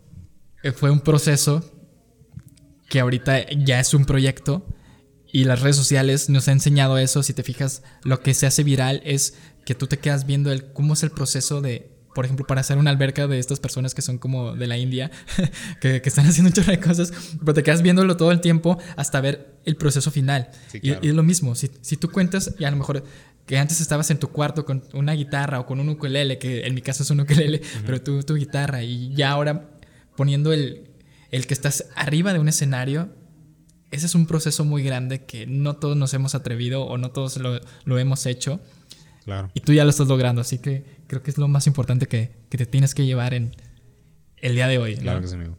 eh, fue un proceso que ahorita ya es un proyecto. Y las redes sociales nos han enseñado eso. Si te fijas, lo que se hace viral es que tú te quedas viendo el cómo es el proceso de, por ejemplo, para hacer una alberca de estas personas que son como de la India, que, que están haciendo un chorro de cosas, pero te quedas viéndolo todo el tiempo hasta ver el proceso final. Sí, Y- claro. y, es lo mismo, si, si tú cuentas, y a lo mejor que antes estabas en tu cuarto con una guitarra o con un ukulele, que en mi caso es un ukulele, pero tú tu guitarra, y ya ahora poniendo el, el que estás arriba de un escenario, ese es un proceso muy grande que no todos nos hemos atrevido o no todos lo, lo hemos hecho. Claro. Y tú ya lo estás logrando, así que creo que es lo más importante que, que te tienes que llevar en el día de hoy. ¿no? Claro que sí, amigo.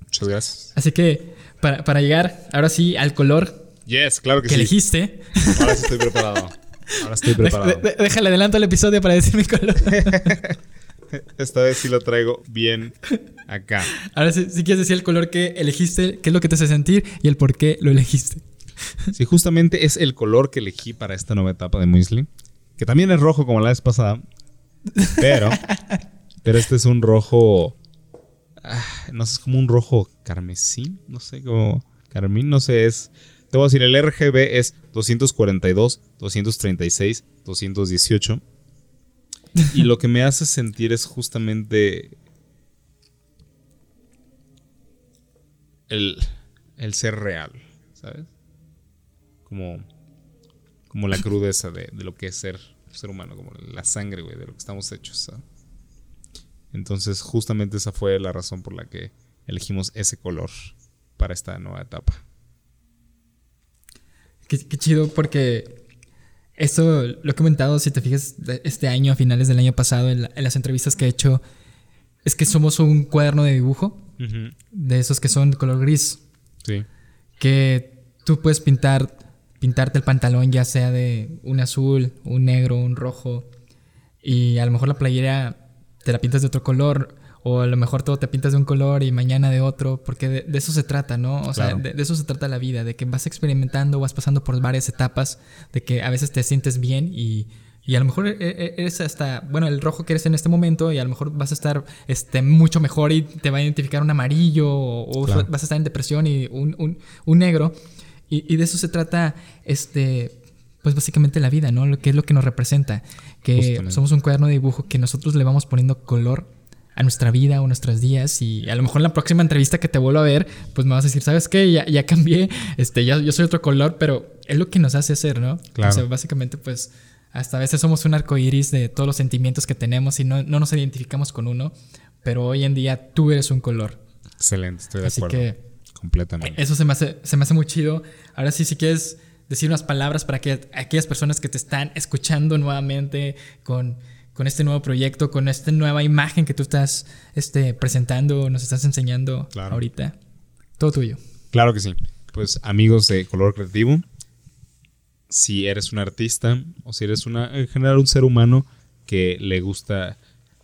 Muchas gracias. Así que para, para llegar ahora sí al color Yes, claro que, que sí. elegiste, Ahora sí estoy preparado. Ahora estoy preparado. de- de- déjale adelanto el episodio para decir mi color. Esta vez sí lo traigo bien acá. Ahora sí, si quieres decir el color que elegiste, qué es lo que te hace sentir y el por qué lo elegiste. Sí, justamente es el color que elegí para esta nueva etapa de Muesli. Que también es rojo como la vez pasada. Pero. pero este es un rojo. ah, no sé, es como un rojo carmesí. No sé, como. Carmín, no sé, es. Te voy a decir, el RGB es 242, 236, 218. Y lo que me hace sentir es justamente. El, el ser real. ¿sabes? Como, como la crudeza de, de lo que es ser ser humano, como la sangre, güey, de lo que estamos hechos. ¿sabes? Entonces, justamente esa fue la razón por la que elegimos ese color para esta nueva etapa. Qué, chido, porque eso lo he comentado, si te fijas, este año, a finales del año pasado, en, las entrevistas que he hecho, es que somos un cuaderno de dibujo, de esos que son color gris. Sí. Que tú puedes pintar, pintarte el pantalón ya sea de un azul, un negro, un rojo, y a lo mejor la playera te la pintas de otro color, o a lo mejor todo te pintas de un color y mañana de otro, porque de, eso se trata, ¿no? O sea, de, eso se trata la vida, de que vas experimentando, vas pasando por varias etapas, de que a veces te sientes bien y, y a lo mejor e, e, eres hasta, bueno, el rojo que eres en este momento y a lo mejor vas a estar este, mucho mejor y te va a identificar un amarillo o, vas a estar en depresión y un, un, un negro. Y, y, de eso se trata, este, pues básicamente la vida, ¿no? Lo que es lo que nos representa, que somos un cuaderno de dibujo que nosotros le vamos poniendo color a nuestra vida o nuestros días y a lo mejor en la próxima entrevista que te vuelva a ver, pues me vas a decir, ¿sabes qué? Ya, ya cambié, este, ya, yo soy otro color, pero es lo que nos hace ser, ¿no? Claro. O sea, básicamente, pues, hasta a veces somos un arco iris de todos los sentimientos que tenemos y no, no nos identificamos con uno, pero hoy en día tú eres un color. Excelente, estoy de acuerdo. Que completamente. Eso se me hace, se me hace muy chido. Ahora sí, si quieres decir unas palabras para que aquellas personas que te están escuchando nuevamente con con este nuevo proyecto, con esta nueva imagen que tú estás este, presentando, nos estás enseñando ahorita. Todo tuyo. Claro que sí. Pues amigos de Color Creativo, si eres un artista o si eres una, en general un ser humano que le gusta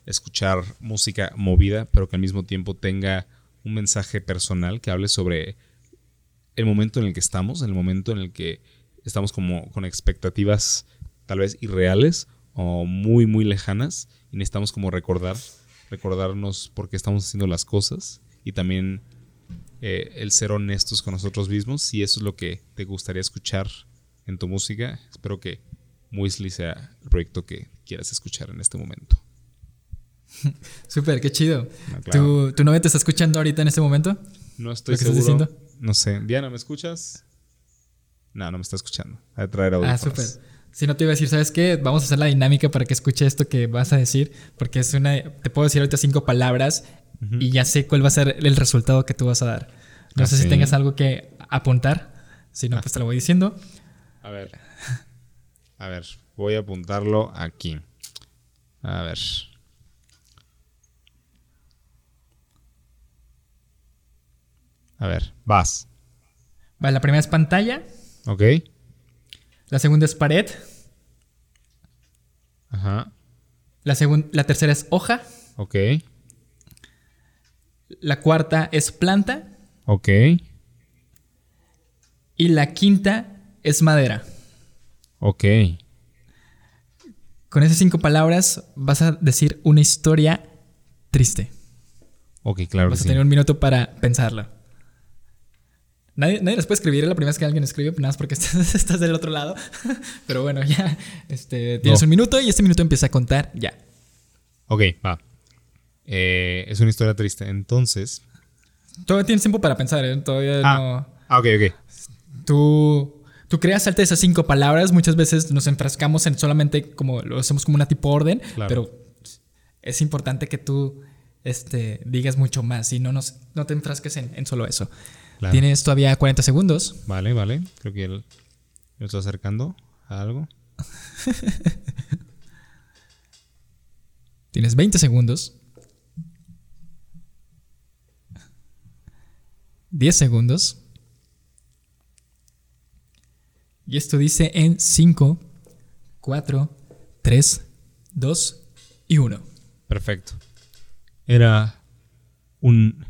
escuchar música movida, pero que al mismo tiempo tenga un mensaje personal que hable sobre el momento en el que estamos, el momento en el que estamos como con expectativas tal vez irreales o muy, muy lejanas y necesitamos como recordar, recordarnos por qué estamos haciendo las cosas y también eh, el ser honestos con nosotros mismos. Si eso es lo que te gustaría escuchar en tu música, espero que Muesli sea el proyecto que quieras escuchar en este momento. Súper, qué chido. ¿Tu, ¿Tu, novia te está escuchando ahorita en este momento? No estoy seguro. No sé. Diana, ¿me escuchas? No, no me está escuchando. A traer Ah, súper. Si no te iba a decir, ¿sabes qué? Vamos a hacer la dinámica para que escuche esto que vas a decir, porque es una. Te puedo decir ahorita cinco palabras y ya sé cuál va a ser el resultado que tú vas a dar. No sé si tengas algo que apuntar. Si no, pues te lo voy diciendo. A ver. A ver, voy a apuntarlo aquí. A ver. A ver, vas. Vale, la primera es pantalla. Ok. La segunda es pared. Ajá. La, la tercera es hoja. Ok. La cuarta es planta. Ok. Y la quinta es madera. Ok. Con esas cinco palabras vas a decir una historia triste. Ok, claro. Vas a tener un minuto para pensarla. Nadie, nadie les puede escribir, es la primera vez que alguien escribe, nada más porque estás, del otro lado. Pero bueno, ya este, tienes un minuto y este minuto empieza a contar ya. Ok, va. Eh, es una historia triste. Entonces. Todavía tienes tiempo para pensar, ¿eh? Todavía ah, no. Ah, ok, ok. Tú, tú creas de esas cinco palabras. Muchas veces nos enfrascamos en solamente como lo hacemos como una tipo orden, pero es importante que tú este, digas mucho más y no, nos, no te enfrasques en, en solo eso. Tienes todavía 40 segundos. Vale, vale. Creo que él me está acercando a algo. Tienes 20 segundos. 10 segundos. Y esto dice en 5, 4, 3, 2 y 1. Perfecto. Era un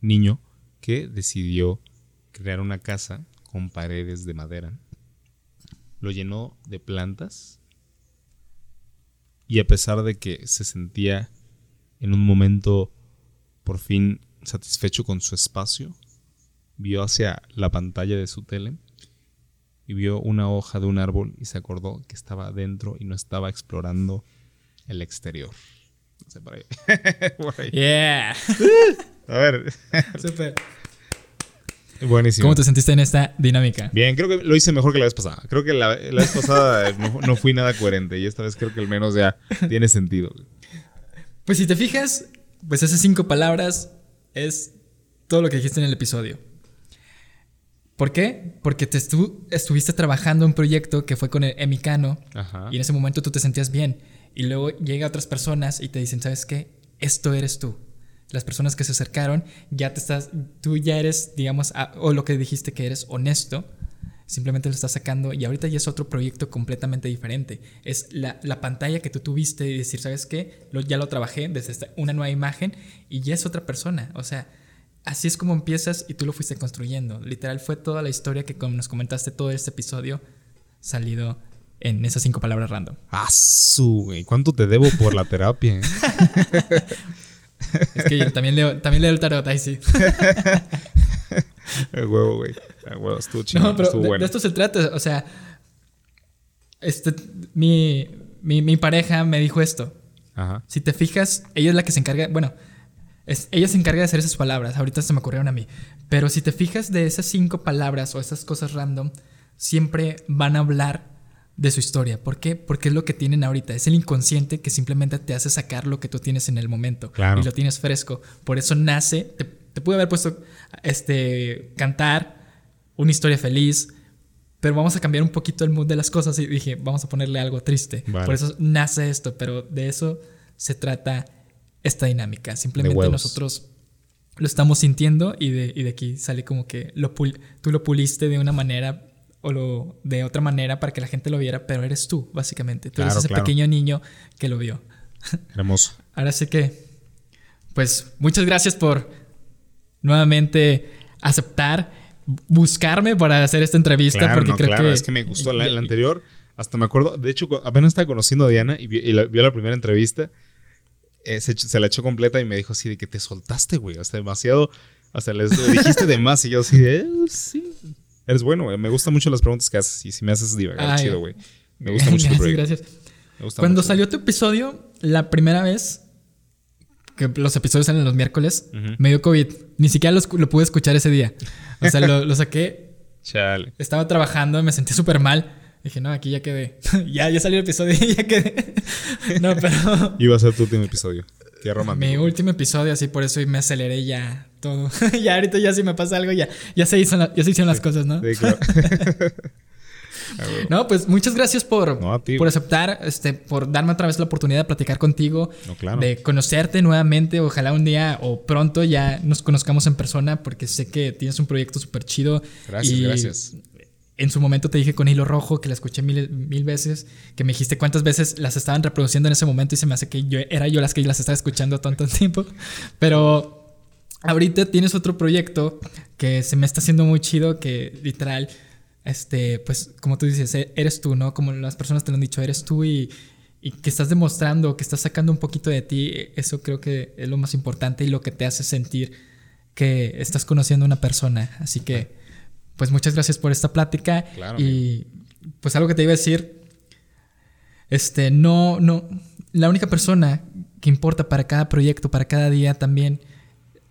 niño que decidió crear una casa con paredes de madera. Lo llenó de plantas y a pesar de que se sentía en un momento por fin satisfecho con su espacio, vio hacia la pantalla de su tele y vio una hoja de un árbol y se acordó que estaba adentro y no estaba explorando el exterior. No sé, por ahí. Yeah. A ver. Super. Buenísimo. ¿Cómo te sentiste en esta dinámica? Bien, creo que lo hice mejor que la vez pasada. Creo que la, la vez pasada no, no fui nada coherente y esta vez creo que al menos ya tiene sentido. Pues si te fijas, pues esas cinco palabras es todo lo que dijiste en el episodio. ¿Por qué? Porque te estu- estuviste trabajando en un proyecto que fue con el Emicano Ajá. y en ese momento tú te sentías bien. Y luego llega otras personas y te dicen, ¿sabes qué? Esto eres tú. Las personas que se acercaron, ya te estás, tú ya eres, digamos, a- o lo que dijiste que eres honesto, simplemente lo estás sacando y ahorita ya es otro proyecto completamente diferente. Es la, la pantalla que tú tuviste y decir, ¿sabes qué? Lo- ya lo trabajé desde esta- una nueva imagen y ya es otra persona. O sea, así es como empiezas y tú lo fuiste construyendo. Literal fue toda la historia que como nos comentaste todo este episodio salido en esas cinco palabras random. Ah, su, güey. ¿Cuánto te debo por la terapia? Es que yo también leo, también leo el tarot, ahí sí. El huevo, güey. El huevo, estuvo chido. No, pero estuvo de, bueno. de esto se trata. O sea, este, mi, mi, mi pareja me dijo esto. Ajá. Si te fijas, ella es la que se encarga, bueno, es- ella se encarga de hacer esas palabras, ahorita se me ocurrieron a mí, pero si te fijas de esas cinco palabras o esas cosas random, siempre van a hablar de su historia. ¿Por qué? Porque es lo que tienen ahorita, es el inconsciente que simplemente te hace sacar lo que tú tienes en el momento Claro. y lo tienes fresco. Por eso nace, te, te pude haber puesto este cantar una historia feliz, pero vamos a cambiar un poquito el mood de las cosas y dije, vamos a ponerle algo triste. Vale. Por eso nace esto, pero de eso se trata esta dinámica. Simplemente nosotros lo estamos sintiendo y de, y de aquí sale como que lo pul- tú lo puliste de una manera o lo, de otra manera para que la gente lo viera, pero eres tú, básicamente. Tú eres Claro, ese claro. pequeño niño que lo vio. Hermoso. Ahora sí que, pues muchas gracias por nuevamente aceptar, buscarme para hacer esta entrevista, Claro, porque no, creo que... es que me gustó la, la anterior. Hasta me acuerdo, de hecho, apenas estaba conociendo a Diana y, vi- y la- vio la primera entrevista. eh, se, se la echó completa y me dijo así de que te soltaste, güey. Hasta demasiado. Hasta les le dijiste de más y yo así de, "Eh, sí. Eres bueno, güey. Me gustan mucho las preguntas que haces y si me haces divagar, Ay. chido, güey. Me gusta mucho tu proyecto. gracias. Cuando mucho. salió tu episodio, la primera vez que los episodios salen los miércoles, me dio COVID. Ni siquiera los- lo pude escuchar ese día. O sea, lo, lo saqué, Chale. estaba trabajando, me sentí súper mal. Dije, no, aquí ya quedé. ya, ya salió el episodio y ya quedé. no, pero... Iba a ser tu último episodio. Qué romántico. Mi último episodio, así por eso me aceleré ya todo. ya ahorita ya si me pasa algo, ya, ya, se, hizo la- ya se hicieron las cosas, ¿no? Sí, claro. Ah. No, pues muchas gracias por, No, por aceptar, este, por darme otra vez la oportunidad de platicar contigo, No, claro. de conocerte nuevamente. Ojalá un día o pronto ya nos conozcamos en persona, porque sé que tienes un proyecto súper chido. Gracias, y gracias. En su momento te dije con Hilo Rojo, que la escuché mil, mil veces, que me dijiste cuántas veces las estaban reproduciendo en ese momento y se me hace que yo era yo las que las estaba escuchando tanto tiempo. Pero ahorita tienes otro proyecto que se me está haciendo muy chido, que literal, este, pues como tú dices, e- eres tú, ¿no? Como las personas te lo han dicho, eres tú y, y que estás demostrando, que estás sacando un poquito de ti, eso creo que es lo más importante y lo que te hace sentir que estás conociendo a una persona. Así que, pues muchas gracias por esta plática. Claro, y pues algo que te iba a decir, este, no, no, la única persona que importa para cada proyecto, para cada día también,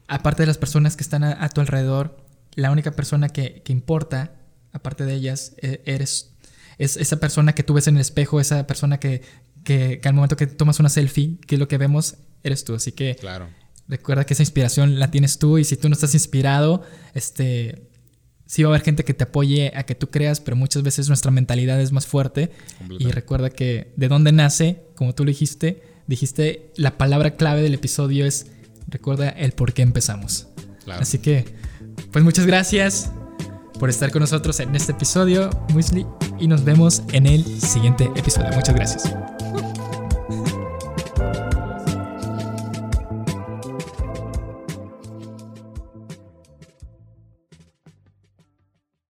aparte de las personas que están a, a tu alrededor, la única persona que, que importa, aparte de ellas, e- eres es esa persona que tú ves en el espejo, esa persona que, que, que al momento que tomas una selfie, que lo que vemos eres tú. Así que Claro. recuerda que esa inspiración la tienes tú y si tú no estás inspirado, este, sí va a haber gente que te apoye a que tú creas, pero muchas veces nuestra mentalidad es más fuerte. Y recuerda que de dónde nace, como tú lo dijiste, dijiste, la palabra clave del episodio es, recuerda el por qué empezamos. Claro. Así que, pues muchas gracias por estar con nosotros en este episodio, Muesli, y nos vemos en el siguiente episodio. Muchas gracias.